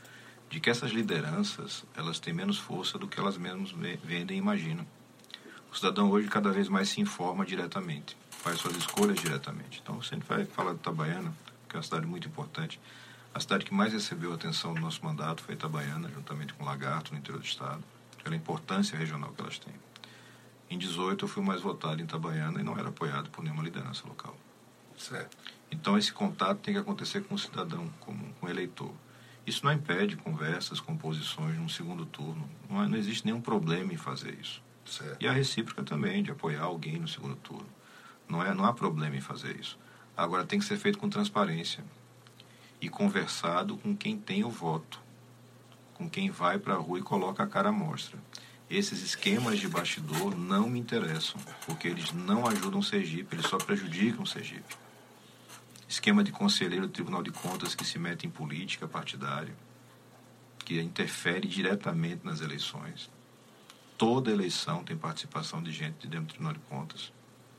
de que essas lideranças elas têm menos força do que elas mesmas vendem e imaginam. O cidadão hoje cada vez mais se informa diretamente, faz suas escolhas diretamente. Então, você vai falar de Itabaiana, que é uma cidade muito importante. A cidade que mais recebeu atenção no nosso mandato foi Itabaiana, juntamente com Lagarto, no interior do estado, pela importância regional que elas têm. Em 18 eu fui mais votado em Itabaiana e não era apoiado por nenhuma liderança local. Certo. Então, esse contato tem que acontecer com o cidadão, com, com o eleitor. Isso não impede conversas, composições num segundo turno. Não, não existe nenhum problema em fazer isso. Certo. E a recíproca também, de apoiar alguém no segundo turno. Não, é, não há problema em fazer isso. Agora, tem que ser feito com transparência e conversado com quem tem o voto, com quem vai para a rua e coloca a cara à mostra. Esses esquemas de bastidor não me interessam, porque eles não ajudam o Sergipe, eles só prejudicam o Sergipe esquema de conselheiro do Tribunal de Contas que se mete em política partidária, que interfere diretamente nas eleições. Toda eleição tem participação de gente de dentro do Tribunal de Contas.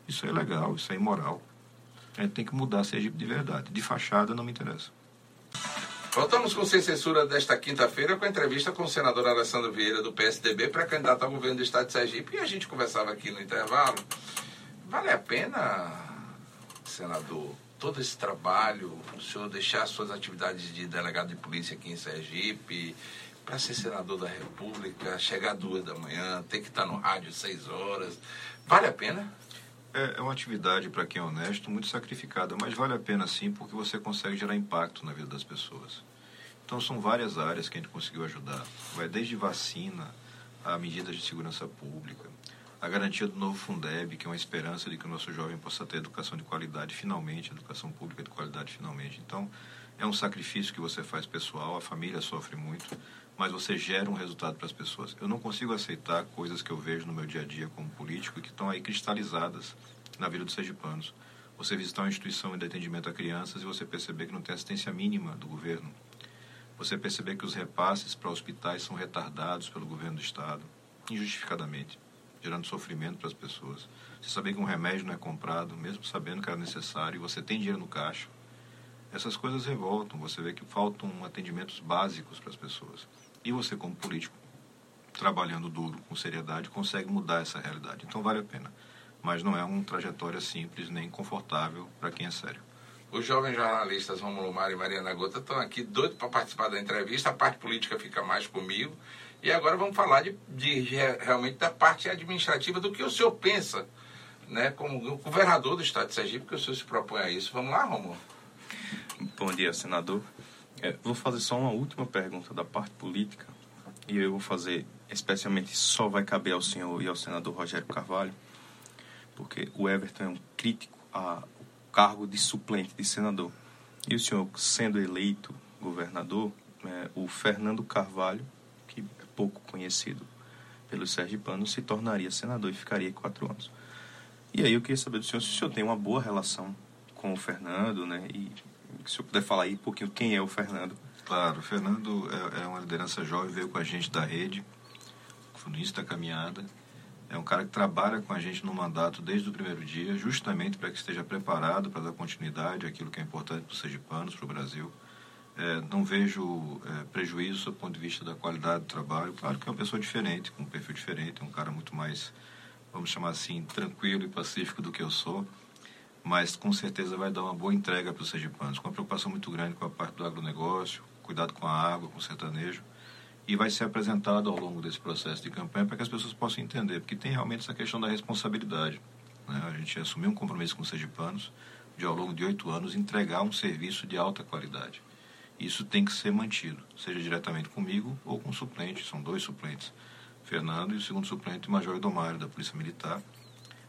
Isso é legal, isso é imoral. A gente tem que mudar Sergipe de verdade. De fachada não me interessa. Voltamos com sem censura desta quinta-feira com a entrevista com o senador Alessandro Vieira, do PSDB, pré-candidato ao governo do estado de Sergipe. E a gente conversava aqui no intervalo. Vale a pena, senador, todo esse trabalho, o senhor deixar suas atividades de delegado de polícia aqui em Sergipe, para ser senador da República, chegar às duas da manhã, ter que estar no rádio seis horas, vale a pena? É, é uma atividade, para quem é honesto, muito sacrificada, mas vale a pena sim, porque você consegue gerar impacto na vida das pessoas. Então, são várias áreas que a gente conseguiu ajudar. Vai desde vacina a medidas de segurança pública, a garantia do novo Fundeb, que é uma esperança de que o nosso jovem possa ter educação de qualidade finalmente, educação pública de qualidade finalmente. Então, é um sacrifício que você faz pessoal, a família sofre muito, mas você gera um resultado para as pessoas. Eu não consigo aceitar coisas que eu vejo no meu dia a dia como político que estão aí cristalizadas na vida dos sergipanos. Você visitar uma instituição de atendimento a crianças e você perceber que não tem assistência mínima do governo. Você perceber que os repasses para hospitais são retardados pelo governo do Estado, injustificadamente gerando sofrimento para as pessoas. Você saber que um remédio não é comprado, mesmo sabendo que era necessário, e você tem dinheiro no caixa. Essas coisas revoltam. Você vê que faltam atendimentos básicos para as pessoas. E você, como político, trabalhando duro, com seriedade, consegue mudar essa realidade. Então vale a pena. Mas não é uma trajetória simples nem confortável para quem é sério. Os jovens jornalistas Romulo Mário e Mariana Gota estão aqui doidos para participar da entrevista. A parte política fica mais comigo. E agora vamos falar de, de, realmente da parte administrativa, do que o senhor pensa, né, como governador do estado de Sergipe, que o senhor se propõe a isso. Vamos lá, Romulo? Bom dia, senador. É, vou fazer só uma última pergunta da parte política, e eu vou fazer, especialmente, só vai caber ao senhor e ao senador Rogério Carvalho. porque o Everton é um crítico ao cargo de suplente de senador. E o senhor, sendo eleito governador, é, o Fernando Carvalho, pouco conhecido pelos sergipanos, se tornaria senador e ficaria quatro anos. E aí eu queria saber do senhor se o senhor tem uma boa relação com o Fernando, né? E se o senhor puder falar aí um pouquinho quem é o Fernando. Claro, o Fernando é, é uma liderança jovem, veio com a gente da rede, início da caminhada. É um cara que trabalha com a gente no mandato desde o primeiro dia, justamente para que esteja preparado para dar continuidade àquilo que é importante para os sergipanos, para o Brasil. É, não vejo é, prejuízo do ponto de vista da qualidade do trabalho. Claro que é uma pessoa diferente, com um perfil diferente, é um cara muito mais, vamos chamar assim, tranquilo e pacífico do que eu sou, mas com certeza vai dar uma boa entrega para os sergipanos, com uma preocupação muito grande com a parte do agronegócio, cuidado com a água, com o sertanejo, e vai ser apresentado ao longo desse processo de campanha para que as pessoas possam entender, porque tem realmente essa questão da responsabilidade. Né? A gente assumiu um compromisso com os sergipanos de, ao longo de oito anos, entregar um serviço de alta qualidade. Isso tem que ser mantido, seja diretamente comigo ou com o suplente, são dois suplentes, Fernando e o segundo suplente, Major Edomário, da Polícia Militar,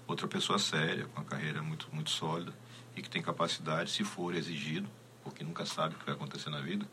outra pessoa séria, com uma carreira muito, muito sólida e que tem capacidade, se for exigido, porque nunca sabe o que vai acontecer na vida,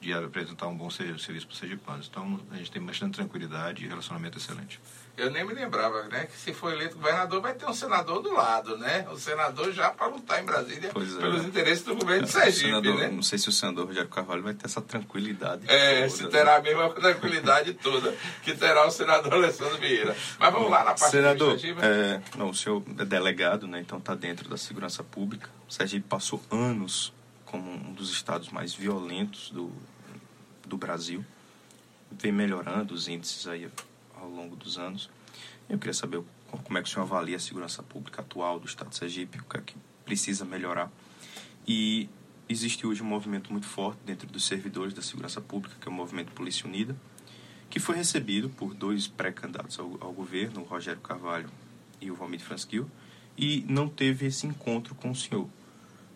de apresentar um bom serviço para os sergipanos. Então, a gente tem bastante tranquilidade e relacionamento excelente. Eu nem me lembrava, né, que se for eleito governador vai ter um senador do lado, né? O senador já para lutar em Brasília é. pelos interesses do governo de Sergipe, senador, né? Não sei se o senador Rogério Carvalho vai ter essa tranquilidade. É, toda, se terá a mesma tranquilidade toda que terá o senador Alessandro Vieira. Mas vamos lá na parte senador, é, não, o senhor é delegado, né? Então está dentro da segurança pública. O Sergipe passou anos como um dos estados mais violentos do, do Brasil. Vem melhorando os índices aí ao longo dos anos. Eu queria saber como é que o senhor avalia a segurança pública atual do estado de Sergipe, o que é que precisa melhorar. E existe hoje um movimento muito forte dentro dos servidores da segurança pública, que é o movimento Polícia Unida, que foi recebido por dois pré-candidatos ao, ao, governo, o Rogério Carvalho e o Valmir Franskil, e não teve esse encontro com o senhor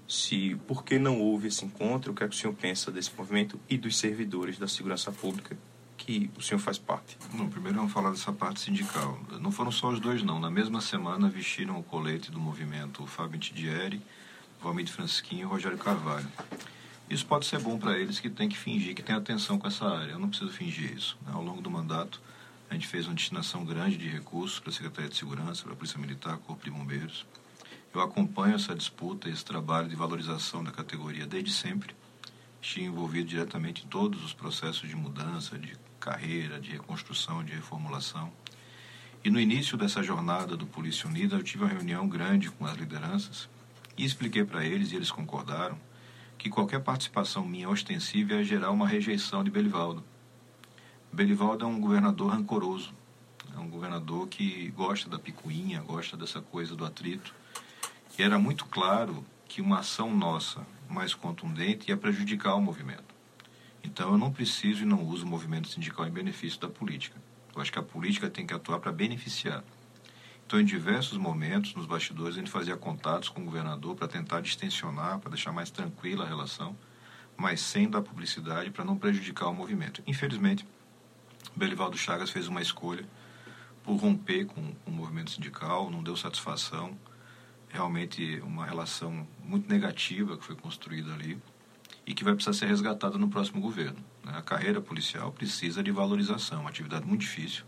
se por que não houve esse encontro, o que, é que o senhor pensa desse movimento e dos servidores da segurança pública que o senhor faz parte? Não, primeiro vamos falar dessa parte sindical. Não foram só os dois, não. Na mesma semana vestiram o colete do movimento o Fábio Tidieri, Valmir Francisquinho e Rogério Carvalho. Isso pode ser bom para eles que tem que fingir que tem atenção com essa área. Eu não preciso fingir isso. Né? Ao longo do mandato, a gente fez uma destinação grande de recursos para a Secretaria de Segurança, para a Polícia Militar, Corpo de Bombeiros eu acompanho essa disputa, esse trabalho de valorização da categoria desde sempre. Estive envolvido diretamente em todos os processos de mudança, de carreira, de reconstrução, de reformulação. E no início dessa jornada do Polícia Unida, eu tive uma reunião grande com as lideranças e expliquei para eles, e eles concordaram, que qualquer participação minha ostensiva ia gerar uma rejeição de Belivaldo. Belivaldo é um governador rancoroso, é um governador que gosta da picuinha, gosta dessa coisa do atrito. Era muito claro que uma ação nossa mais contundente ia prejudicar o movimento. Então eu não preciso e não uso o movimento sindical em benefício da política. Eu acho que a política tem que atuar para beneficiar. Então, em diversos momentos, nos bastidores, a gente fazia contatos com o governador para tentar distensionar, para deixar mais tranquila a relação, mas sem dar publicidade para não prejudicar o movimento. Infelizmente, Belivaldo Chagas fez uma escolha por romper com o movimento sindical, não deu satisfação realmente uma relação muito negativa que foi construída ali e que vai precisar ser resgatada no próximo governo. Né? A carreira policial precisa de valorização, uma atividade muito difícil.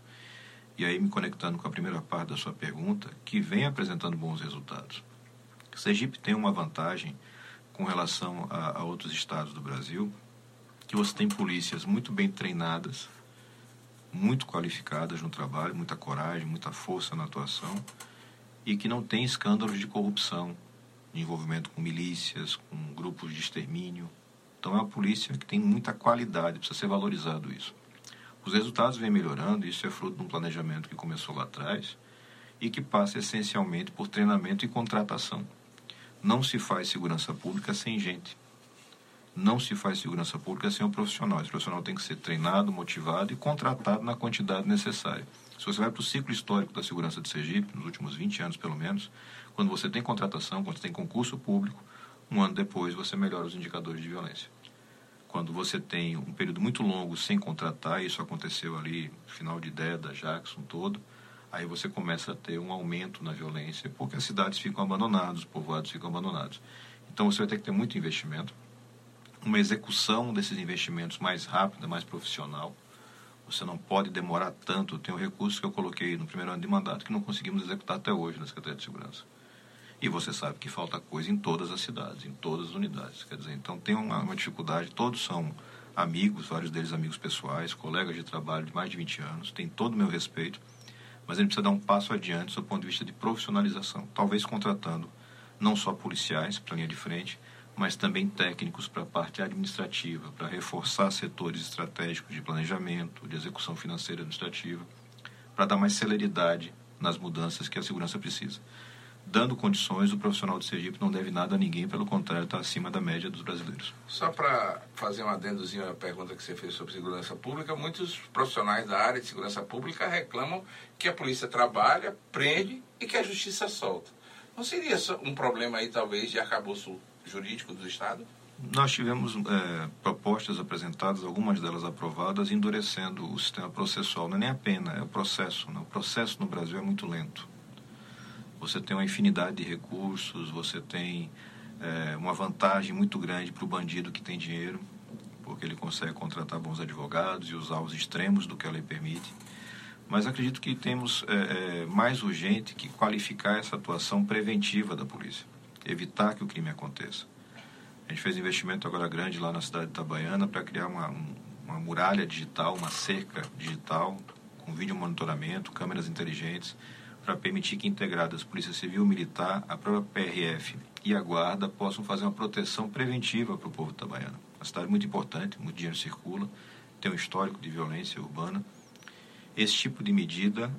E aí, me conectando com a primeira parte da sua pergunta, que vem apresentando bons resultados. Sergipe tem uma vantagem com relação a, a outros estados do Brasil, que você tem polícias muito bem treinadas, muito qualificadas no trabalho, muita coragem, muita força na atuação, e que não tem escândalos de corrupção, de envolvimento com milícias, com grupos de extermínio. Então é uma polícia que tem muita qualidade, precisa ser valorizado isso. Os resultados vêm melhorando, isso é fruto de um planejamento que começou lá atrás e que passa essencialmente por treinamento e contratação. Não se faz segurança pública sem gente. Não se faz segurança pública sem um profissional. Esse profissional tem que ser treinado, motivado e contratado na quantidade necessária. Se você vai para o ciclo histórico da segurança de Sergipe, nos últimos 20 anos pelo menos, quando você tem contratação, quando você tem concurso público, um ano depois você melhora os indicadores de violência. Quando você tem um período muito longo sem contratar, isso aconteceu ali no final de da Jackson todo, aí você começa a ter um aumento na violência, porque as cidades ficam abandonadas, os povoados ficam abandonados. Então você vai ter que ter muito investimento, uma execução desses investimentos mais rápida, mais profissional. Você não pode demorar tanto. Tem um recurso que eu coloquei no primeiro ano de mandato que não conseguimos executar até hoje na Secretaria de Segurança. E você sabe que falta coisa em todas as cidades, em todas as unidades. Quer dizer, então tem uma, uma dificuldade. Todos são amigos, vários deles amigos pessoais, colegas de trabalho de mais de 20 anos, tem todo o meu respeito, mas a gente precisa dar um passo adiante do ponto de vista de profissionalização, talvez contratando não só policiais para a linha de frente, mas também técnicos para a parte administrativa, para reforçar setores estratégicos de planejamento, de execução financeira administrativa, para dar mais celeridade nas mudanças que a segurança precisa dando condições, o profissional de Sergipe não deve nada a ninguém, pelo contrário, está acima da média dos brasileiros. Só para fazer um adendozinho à pergunta que você fez sobre segurança pública, muitos profissionais da área de segurança pública reclamam que a polícia trabalha, prende e que a justiça solta. Não seria um problema aí, talvez, de arcabouço jurídico do Estado? Nós tivemos é, propostas apresentadas, algumas delas aprovadas, endurecendo o sistema processual. Não é nem a pena, é o processo. Né? O processo no Brasil é muito lento você tem uma infinidade de recursos, você tem é, uma vantagem muito grande para o bandido que tem dinheiro, porque ele consegue contratar bons advogados e usar os extremos do que a lei permite. Mas acredito que temos é, é, mais urgente que qualificar essa atuação preventiva da polícia, evitar que o crime aconteça. A gente fez investimento agora grande lá na cidade de Itabaiana para criar uma, uma muralha digital, uma cerca digital, com vídeo monitoramento, câmeras inteligentes, para permitir que integradas Polícia Civil, Militar, a própria PRF e a Guarda possam fazer uma proteção preventiva para o povo itabaiano. Uma cidade muito importante, muito dinheiro circula, tem um histórico de violência urbana. Esse tipo de medida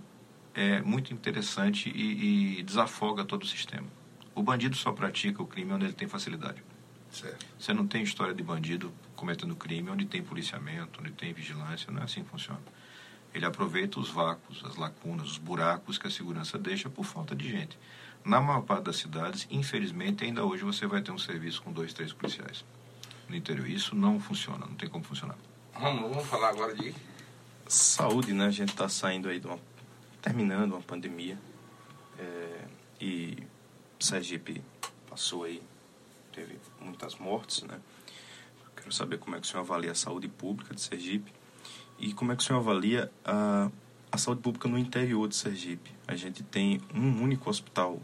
é muito interessante e, e desafoga todo o sistema. O bandido só pratica o crime onde ele tem facilidade. Certo. Você não tem história de bandido cometendo crime onde tem policiamento, onde tem vigilância, não é assim que funciona. Ele aproveita os vácuos, as lacunas, os buracos que a segurança deixa por falta de gente. Na maior parte das cidades, infelizmente, ainda hoje você vai ter um serviço com dois, três policiais. No interior, isso não funciona, não tem como funcionar. Vamos, vamos falar agora de saúde, né? A gente está saindo aí de uma, terminando uma pandemia é, e Sergipe passou aí, teve muitas mortes, né? Quero saber como é que o senhor avalia a saúde pública de Sergipe e como é que o senhor avalia a, a saúde pública no interior de Sergipe? A gente tem um único hospital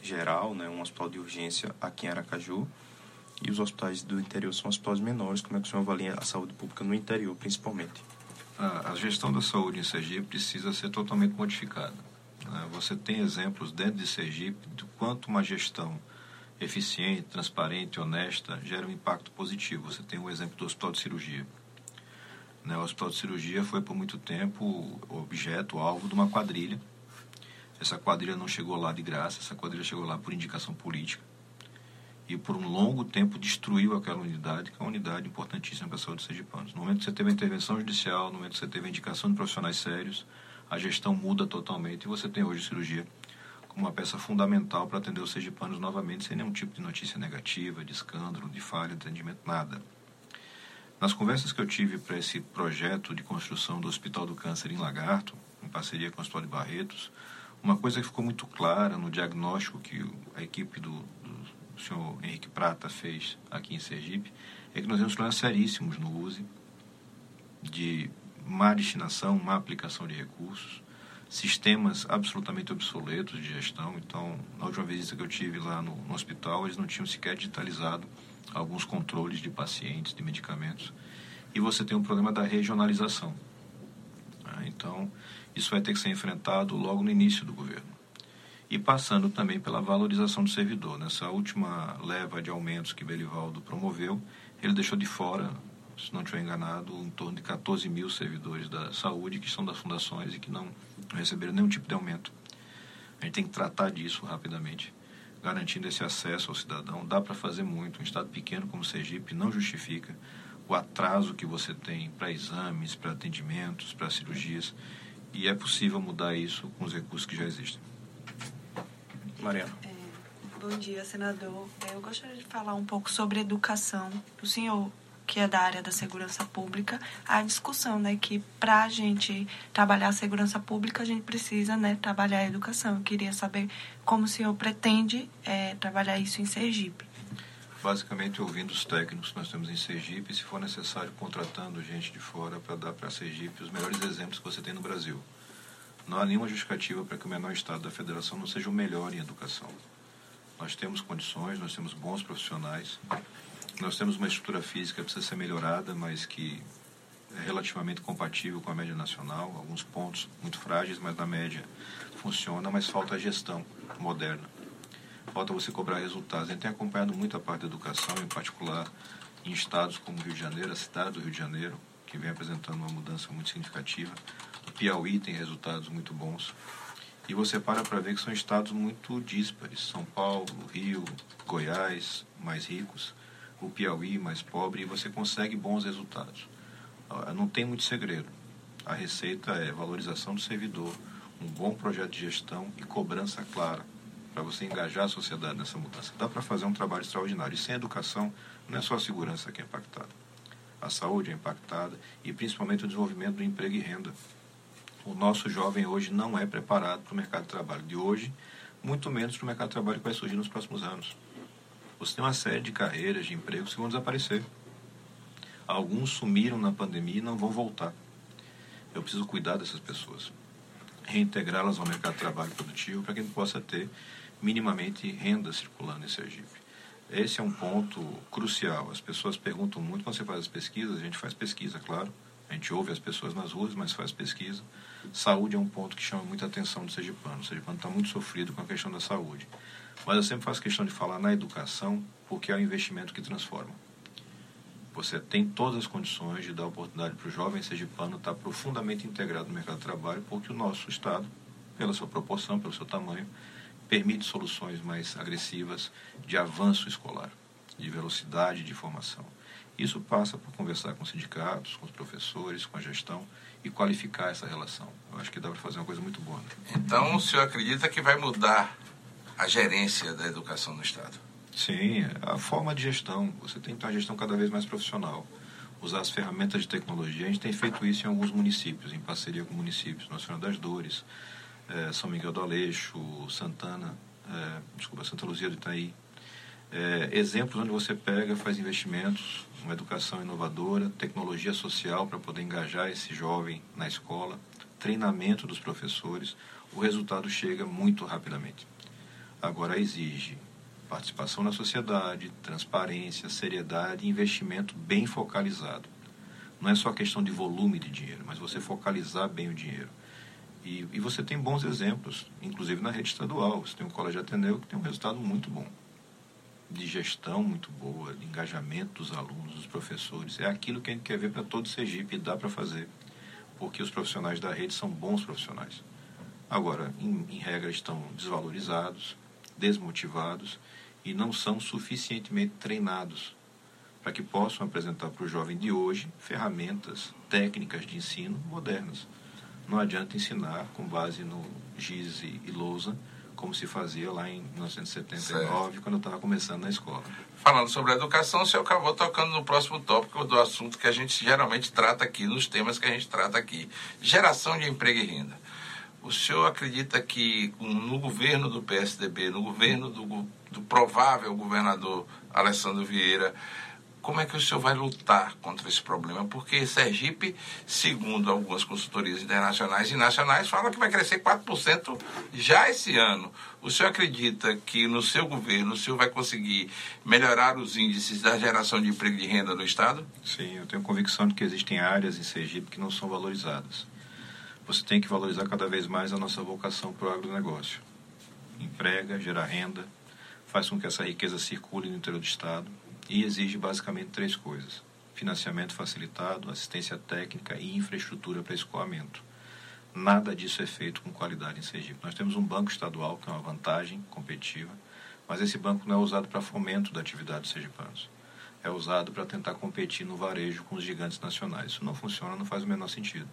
geral, né, um hospital de urgência aqui em Aracaju, e os hospitais do interior são hospitais menores. Como é que o senhor avalia a saúde pública no interior, principalmente? A, a gestão da saúde em Sergipe precisa ser totalmente modificada. Né? Você tem exemplos dentro de Sergipe de quanto uma gestão eficiente, transparente, honesta gera um impacto positivo. Você tem o exemplo do hospital de cirurgia. Né? O hospital de cirurgia foi por muito tempo objeto, alvo de uma quadrilha. Essa quadrilha não chegou lá de graça, essa quadrilha chegou lá por indicação política. E por um longo tempo destruiu aquela unidade, que é uma unidade importantíssima para a saúde sergipanos. No momento que você teve a intervenção judicial, no momento que você teve a indicação de profissionais sérios, a gestão muda totalmente e você tem hoje cirurgia como uma peça fundamental para atender os sergipanos novamente, sem nenhum tipo de notícia negativa, de escândalo, de falha, de atendimento, nada. Nas conversas que eu tive para esse projeto de construção do Hospital do Câncer em Lagarto, em parceria com o Hospital de Barretos, uma coisa que ficou muito clara no diagnóstico que a equipe do, do senhor Henrique Prata fez aqui em Sergipe é que nós temos problemas seríssimos no USE de má destinação, má aplicação de recursos, sistemas absolutamente obsoletos de gestão. Então, na última visita que eu tive lá no, no hospital, eles não tinham sequer digitalizado alguns controles de pacientes, de medicamentos. E você tem um problema da regionalização. Né? Então, isso vai ter que ser enfrentado logo no início do governo. E passando também pela valorização do servidor. Nessa última leva de aumentos que Belivaldo promoveu, ele deixou de fora, se não estiver enganado, em torno de 14 mil servidores da saúde que são das fundações e que não receberam nenhum tipo de aumento. A gente tem que tratar disso rapidamente garantindo esse acesso ao cidadão. Dá para fazer muito. Um estado pequeno como Sergipe não justifica o atraso que você tem para exames, para atendimentos, para cirurgias. E é possível mudar isso com os recursos que já existem. Mariana. É, bom dia, senador. É, eu gostaria de falar um pouco sobre educação. O senhor que é da área da segurança pública, a discussão, né, que para a gente trabalhar a segurança pública, a gente precisa, né, trabalhar a educação. Eu queria saber como o senhor pretende é, trabalhar isso em Sergipe. Basicamente, ouvindo os técnicos que nós temos em Sergipe, se for necessário, contratando gente de fora para dar para Sergipe os melhores exemplos que você tem no Brasil. Não há nenhuma justificativa para que o menor estado da federação não seja o melhor em educação. Nós temos condições, nós temos bons profissionais, nós temos uma estrutura física que precisa ser melhorada, mas que é relativamente compatível com a média nacional. Alguns pontos muito frágeis, mas na média funciona, mas falta a gestão moderna. Falta você cobrar resultados. A gente tem acompanhado muito a parte da educação, em particular em estados como Rio de Janeiro, a cidade do Rio de Janeiro, que vem apresentando uma mudança muito significativa. O Piauí tem resultados muito bons. E você para para ver que são estados muito díspares. São Paulo, Rio, Goiás, mais ricos o Piauí mais pobre e você consegue bons resultados. Não tem muito segredo. A receita é valorização do servidor, um bom projeto de gestão e cobrança clara para você engajar a sociedade nessa mudança. Dá para fazer um trabalho extraordinário. E sem educação, não é só a segurança que é impactada. A saúde é impactada e principalmente o desenvolvimento do emprego e renda. O nosso jovem hoje não é preparado para o mercado de trabalho de hoje, muito menos para o mercado de trabalho que vai surgir nos próximos anos. Você tem uma série de carreiras, de empregos que vão desaparecer. Alguns sumiram na pandemia e não vão voltar. Eu preciso cuidar dessas pessoas, reintegrá-las ao mercado de trabalho produtivo para que a gente possa ter minimamente renda circulando em Sergipe. Esse é um ponto crucial. As pessoas perguntam muito quando você faz as pesquisas, a gente faz pesquisa, claro. A gente ouve as pessoas nas ruas, mas faz pesquisa. Saúde é um ponto que chama muita atenção do sergipano. O sergipano está muito sofrido com a questão da saúde. Mas eu sempre faço questão de falar na educação, porque é o investimento que transforma. Você tem todas as condições de dar oportunidade para o jovem sergipano estar profundamente integrado no mercado de trabalho, porque o nosso Estado, pela sua proporção, pelo seu tamanho, permite soluções mais agressivas de avanço escolar, de velocidade de formação. Isso passa por conversar com os sindicatos, com os professores, com a gestão e qualificar essa relação. Eu acho que dá para fazer uma coisa muito boa. Né? Então, o senhor acredita que vai mudar a gerência da educação no Estado. Sim, a forma de gestão. Você tem que ter uma gestão cada vez mais profissional. Usar as ferramentas de tecnologia. A gente tem feito isso em alguns municípios, em parceria com municípios. Senhora das Dores, é, São Miguel do Aleixo, Santana, é, desculpa, Santa Luzia do Itaí. É, exemplos onde você pega, faz investimentos, uma educação inovadora, tecnologia social para poder engajar esse jovem na escola, treinamento dos professores, o resultado chega muito rapidamente. Agora exige participação na sociedade, transparência, seriedade e investimento bem focalizado. Não é só questão de volume de dinheiro, mas você focalizar bem o dinheiro. E, e você tem bons exemplos, inclusive na rede estadual. Você tem o Colégio Ateneu que tem um resultado muito bom, de gestão muito boa, de engajamento dos alunos, dos professores. É aquilo que a gente quer ver para todo o Sergipe e dá para fazer, porque os profissionais da rede são bons profissionais. Agora, em, em regra, estão desvalorizados, desmotivados e não são suficientemente treinados para que possam apresentar para o jovem de hoje ferramentas técnicas de ensino modernas. Não adianta ensinar com base no GIS e Lousa, como se fazia lá em 1979, certo. quando eu estava começando na escola. Falando sobre a educação, o senhor acabou tocando no próximo tópico do assunto que a gente geralmente trata aqui, nos temas que a gente trata aqui: geração de emprego e renda. O senhor acredita que no governo do PSDB, no governo do, do provável governador Alessandro Vieira, como é que o senhor vai lutar contra esse problema? Porque Sergipe, segundo algumas consultorias internacionais e nacionais, fala que vai crescer 4% já esse ano. O senhor acredita que no seu governo o senhor vai conseguir melhorar os índices da geração de emprego e de renda no Estado? Sim, eu tenho convicção de que existem áreas em Sergipe que não são valorizadas você tem que valorizar cada vez mais a nossa vocação para o agronegócio. Emprega, gera renda, faz com que essa riqueza circule no interior do Estado e exige basicamente três coisas: financiamento facilitado, assistência técnica e infraestrutura para escoamento. Nada disso é feito com qualidade em Sergipe. Nós temos um banco estadual, que é uma vantagem competitiva, mas esse banco não é usado para fomento da atividade dos sergipanos. É usado para tentar competir no varejo com os gigantes nacionais. Isso não funciona, não faz o menor sentido.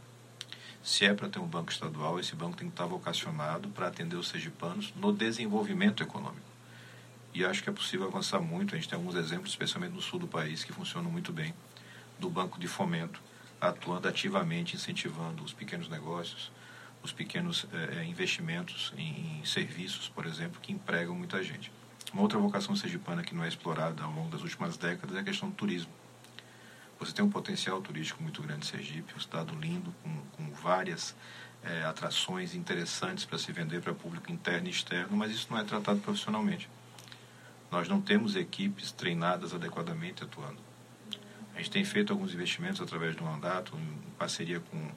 Se é para ter um banco estadual, esse banco tem que estar vocacionado para atender os sergipanos no desenvolvimento econômico. E acho que é possível avançar muito. A gente tem alguns exemplos, especialmente no sul do país, que funcionam muito bem. do Banco de Fomento, atuando ativamente, incentivando os pequenos negócios, os pequenos eh, investimentos em, em serviços, por exemplo, que empregam muita gente. Uma outra vocação sergipana que não é explorada ao longo das últimas décadas é a questão do turismo. Você tem um potencial turístico muito grande em Sergipe, um estado lindo, com, com várias é, atrações interessantes para se vender para público interno e externo, mas isso não é tratado profissionalmente. Nós não temos equipes treinadas adequadamente atuando. A gente tem feito alguns investimentos através do mandato, em parceria com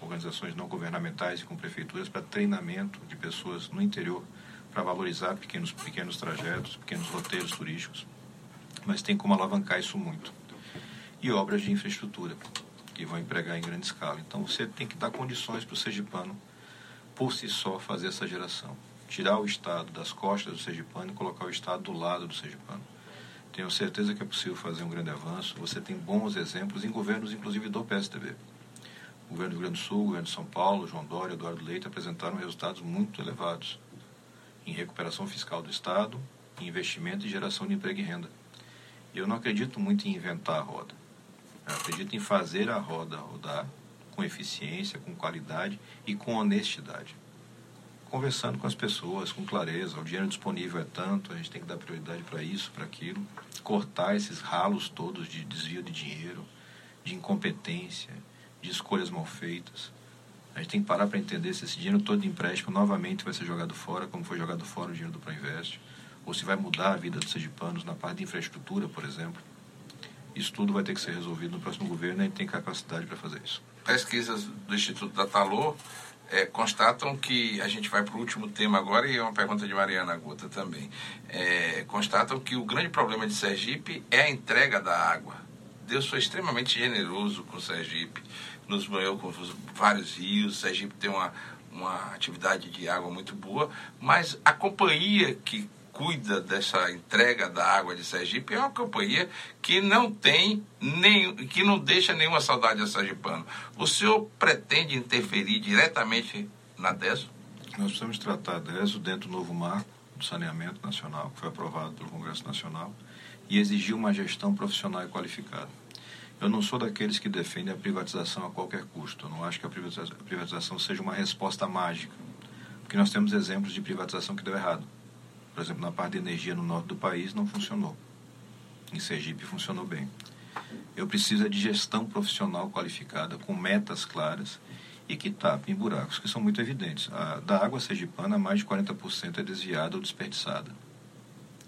organizações não governamentais e com prefeituras para treinamento de pessoas no interior para valorizar pequenos pequenos trajetos, pequenos roteiros turísticos. Mas tem como alavancar isso muito. E obras de infraestrutura que vão empregar em grande escala. Então você tem que dar condições para o sergipano, por si só, fazer essa geração. Tirar o Estado das costas do sergipano e colocar o Estado do lado do sergipano. Tenho certeza que é possível fazer um grande avanço. Você tem bons exemplos em governos, inclusive do PSDB. O governo do Rio Grande do Sul, o governo de São Paulo, João Dória, Eduardo Leite apresentaram resultados muito elevados em recuperação fiscal do Estado, em investimento e geração de emprego e renda. Eu não acredito muito em inventar a roda. Acredito em fazer a roda rodar com eficiência, com qualidade e com honestidade. Conversando com as pessoas, com clareza, o dinheiro disponível é tanto, a gente tem que dar prioridade para isso, para aquilo, cortar esses ralos todos de desvio de dinheiro, de incompetência, de escolhas mal feitas. A gente tem que parar para entender se esse dinheiro todo de empréstimo novamente vai ser jogado fora, como foi jogado fora o dinheiro do Proinvest, ou se vai mudar a vida dos sergipanos na parte de infraestrutura, por exemplo isso tudo vai ter que ser resolvido no próximo governo e a gente tem capacidade para fazer isso. Pesquisas do Instituto da Talor é, constatam que, a gente vai para o último tema agora e é uma pergunta de Mariana Gota também, é, constatam que o grande problema de Sergipe é a entrega da água. Deus foi extremamente generoso com Sergipe, nos banhou com vários rios, Sergipe tem uma, uma atividade de água muito boa, mas a companhia que cuida dessa entrega da água de Sergipe é uma companhia que não tem nem, que não deixa nenhuma saudade a sergipano. O senhor pretende interferir diretamente na DESO? Nós precisamos tratar a DESO dentro do novo marco do saneamento nacional, que foi aprovado pelo Congresso Nacional, e exigir uma gestão profissional e qualificada. Eu não sou daqueles que defendem a privatização a qualquer custo. Eu não acho que a privatização seja uma resposta mágica. Porque nós temos exemplos de privatização que deu errado. Por exemplo, na parte de energia no norte do país não funcionou. Em Sergipe funcionou bem. Eu preciso de gestão profissional qualificada, com metas claras e que tapem buracos que são muito evidentes. A, da água sergipana, mais de 40% é desviada ou desperdiçada.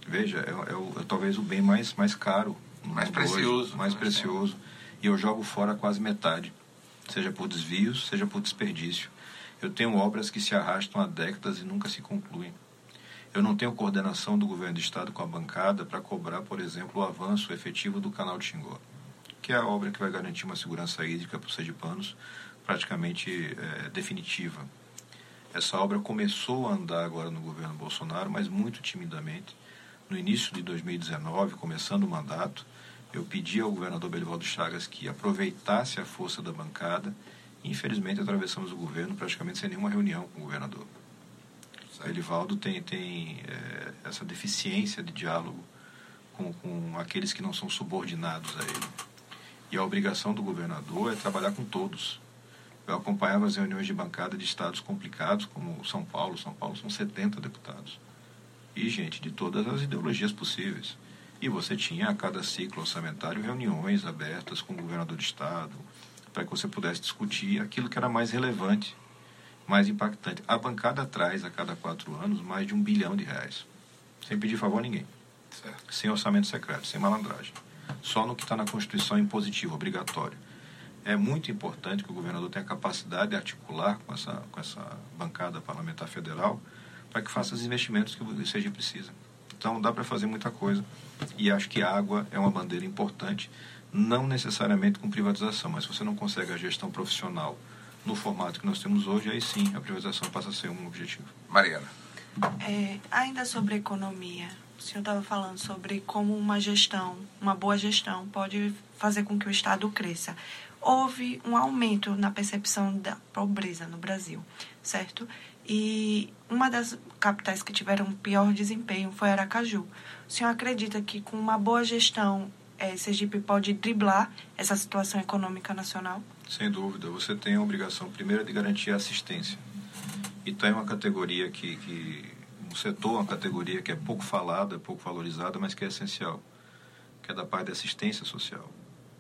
Veja, é, é, é, talvez o bem mais, mais caro. Mais precioso. Hoje, mais precioso. E eu jogo fora quase metade, seja por desvios, seja por desperdício. Eu tenho obras que se arrastam há décadas e nunca se concluem. Eu não tenho coordenação do governo do estado com a bancada para cobrar, por exemplo, o avanço efetivo do canal de Xingó, que é a obra que vai garantir uma segurança hídrica para os sergipanos praticamente é, definitiva. Essa obra começou a andar agora no governo Bolsonaro, mas muito timidamente. No início de 2019, começando o mandato, eu pedi ao governador Belivaldo Chagas que aproveitasse a força da bancada. Infelizmente, atravessamos o governo praticamente sem nenhuma reunião com o governador. O Elivaldo tem, tem é, essa deficiência de diálogo com, com aqueles que não são subordinados a ele. E a obrigação do governador é trabalhar com todos. Eu acompanhava as reuniões de bancada de estados complicados, como São Paulo. São Paulo são 70 deputados. E gente de todas as ideologias possíveis. E você tinha a cada ciclo orçamentário reuniões abertas com o governador de estado, para que você pudesse discutir aquilo que era mais relevante mais impactante. A bancada traz a cada quatro anos mais de um bilhão de reais, sem pedir favor a ninguém, certo. sem orçamento secreto, sem malandragem, só no que está na Constituição impositivo, obrigatório. É muito importante que o governador tenha capacidade de articular com essa, com essa bancada parlamentar federal para que faça os investimentos que seja precisa. Então dá para fazer muita coisa e acho que a água é uma bandeira importante, não necessariamente com privatização, mas se você não consegue a gestão profissional no formato que nós temos hoje, aí sim a privatização passa a ser um objetivo. Mariana. É, ainda sobre economia, o senhor estava falando sobre como uma gestão, uma boa gestão, pode fazer com que o Estado cresça. Houve um aumento na percepção da pobreza no Brasil, certo? E uma das capitais que tiveram pior desempenho foi Aracaju. O senhor acredita que com uma boa gestão é, Sergipe pode driblar essa situação econômica nacional? Sem dúvida. Você tem a obrigação, primeiro, de garantir a assistência. E tem uma categoria que, que um setor, uma categoria que é pouco falada, pouco valorizada, mas que é essencial, que é da parte da assistência social.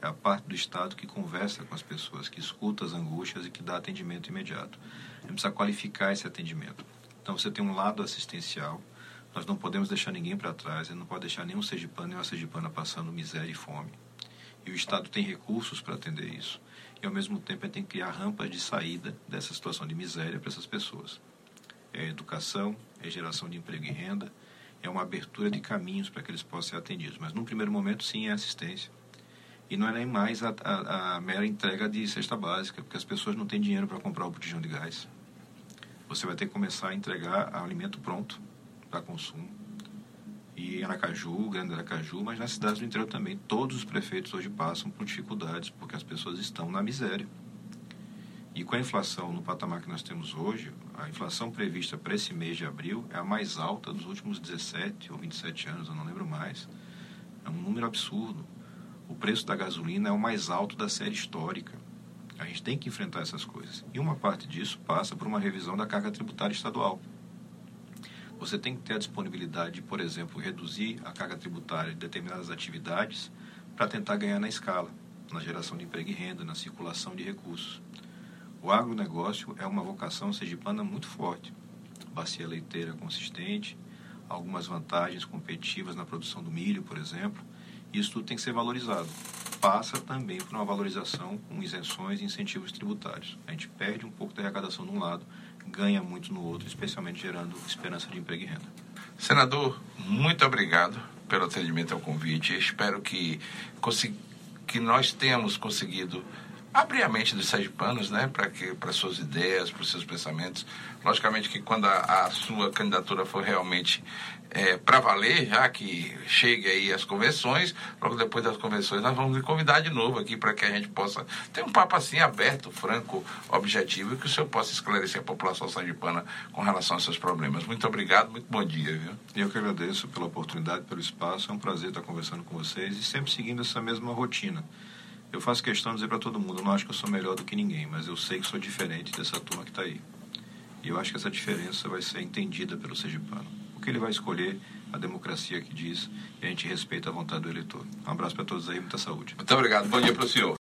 É a parte do Estado que conversa com as pessoas, que escuta as angústias e que dá atendimento imediato. A gente precisa qualificar esse atendimento. Então, você tem um lado assistencial, nós não podemos deixar ninguém para trás, não pode deixar nenhum sergipano, nenhuma sergipana passando miséria e fome. E o Estado tem recursos para atender isso. E, ao mesmo tempo, ele tem que criar rampas de saída dessa situação de miséria para essas pessoas. É educação, é geração de emprego e renda, é uma abertura de caminhos para que eles possam ser atendidos. Mas, num primeiro momento, sim, é assistência. E não é nem mais a, a, a mera entrega de cesta básica, porque as pessoas não têm dinheiro para comprar o botijão de gás. Você vai ter que começar a entregar alimento pronto para consumo. E Aracaju, Grande Aracaju, mas nas cidades do interior também, todos os prefeitos hoje passam por dificuldades, porque as pessoas estão na miséria. E com a inflação no patamar que nós temos hoje, a inflação prevista para esse mês de abril é a mais alta dos últimos 17 ou 27 anos, eu não lembro mais. É um número absurdo. O preço da gasolina é o mais alto da série histórica. A gente tem que enfrentar essas coisas. E uma parte disso passa por uma revisão da carga tributária estadual. Você tem que ter a disponibilidade de, por exemplo, reduzir a carga tributária de determinadas atividades para tentar ganhar na escala, na geração de emprego e renda, na circulação de recursos. O agronegócio é uma vocação sergipana muito forte. Bacia leiteira consistente, algumas vantagens competitivas na produção do milho, por exemplo. Isso tudo tem que ser valorizado. Passa também por uma valorização com isenções e incentivos tributários. A gente perde um pouco da arrecadação de um lado ganha muito no outro, especialmente gerando esperança de emprego e renda. Senador, muito obrigado pelo atendimento ao convite. Espero que, que nós tenhamos conseguido abrir a mente dos sergipanos, né, para suas ideias, para os seus pensamentos. Logicamente que quando a, a sua candidatura for realmente é, para valer, já que chegue aí as convenções, logo depois das convenções nós vamos lhe convidar de novo aqui para que a gente possa ter um papo assim aberto, franco, objetivo e que o senhor possa esclarecer a população sergipana com relação aos seus problemas. Muito obrigado, muito bom dia, viu? Eu que agradeço pela oportunidade, pelo espaço, é um prazer estar conversando com vocês e sempre seguindo essa mesma rotina. Eu faço questão de dizer para todo mundo, eu não acho que eu sou melhor do que ninguém, mas eu sei que sou diferente dessa turma que está aí. E eu acho que essa diferença vai ser entendida pelo sergipano que ele vai escolher, a democracia que diz, e a gente respeita a vontade do eleitor. Um abraço para todos aí, muita saúde. Muito obrigado, bom dia para o senhor.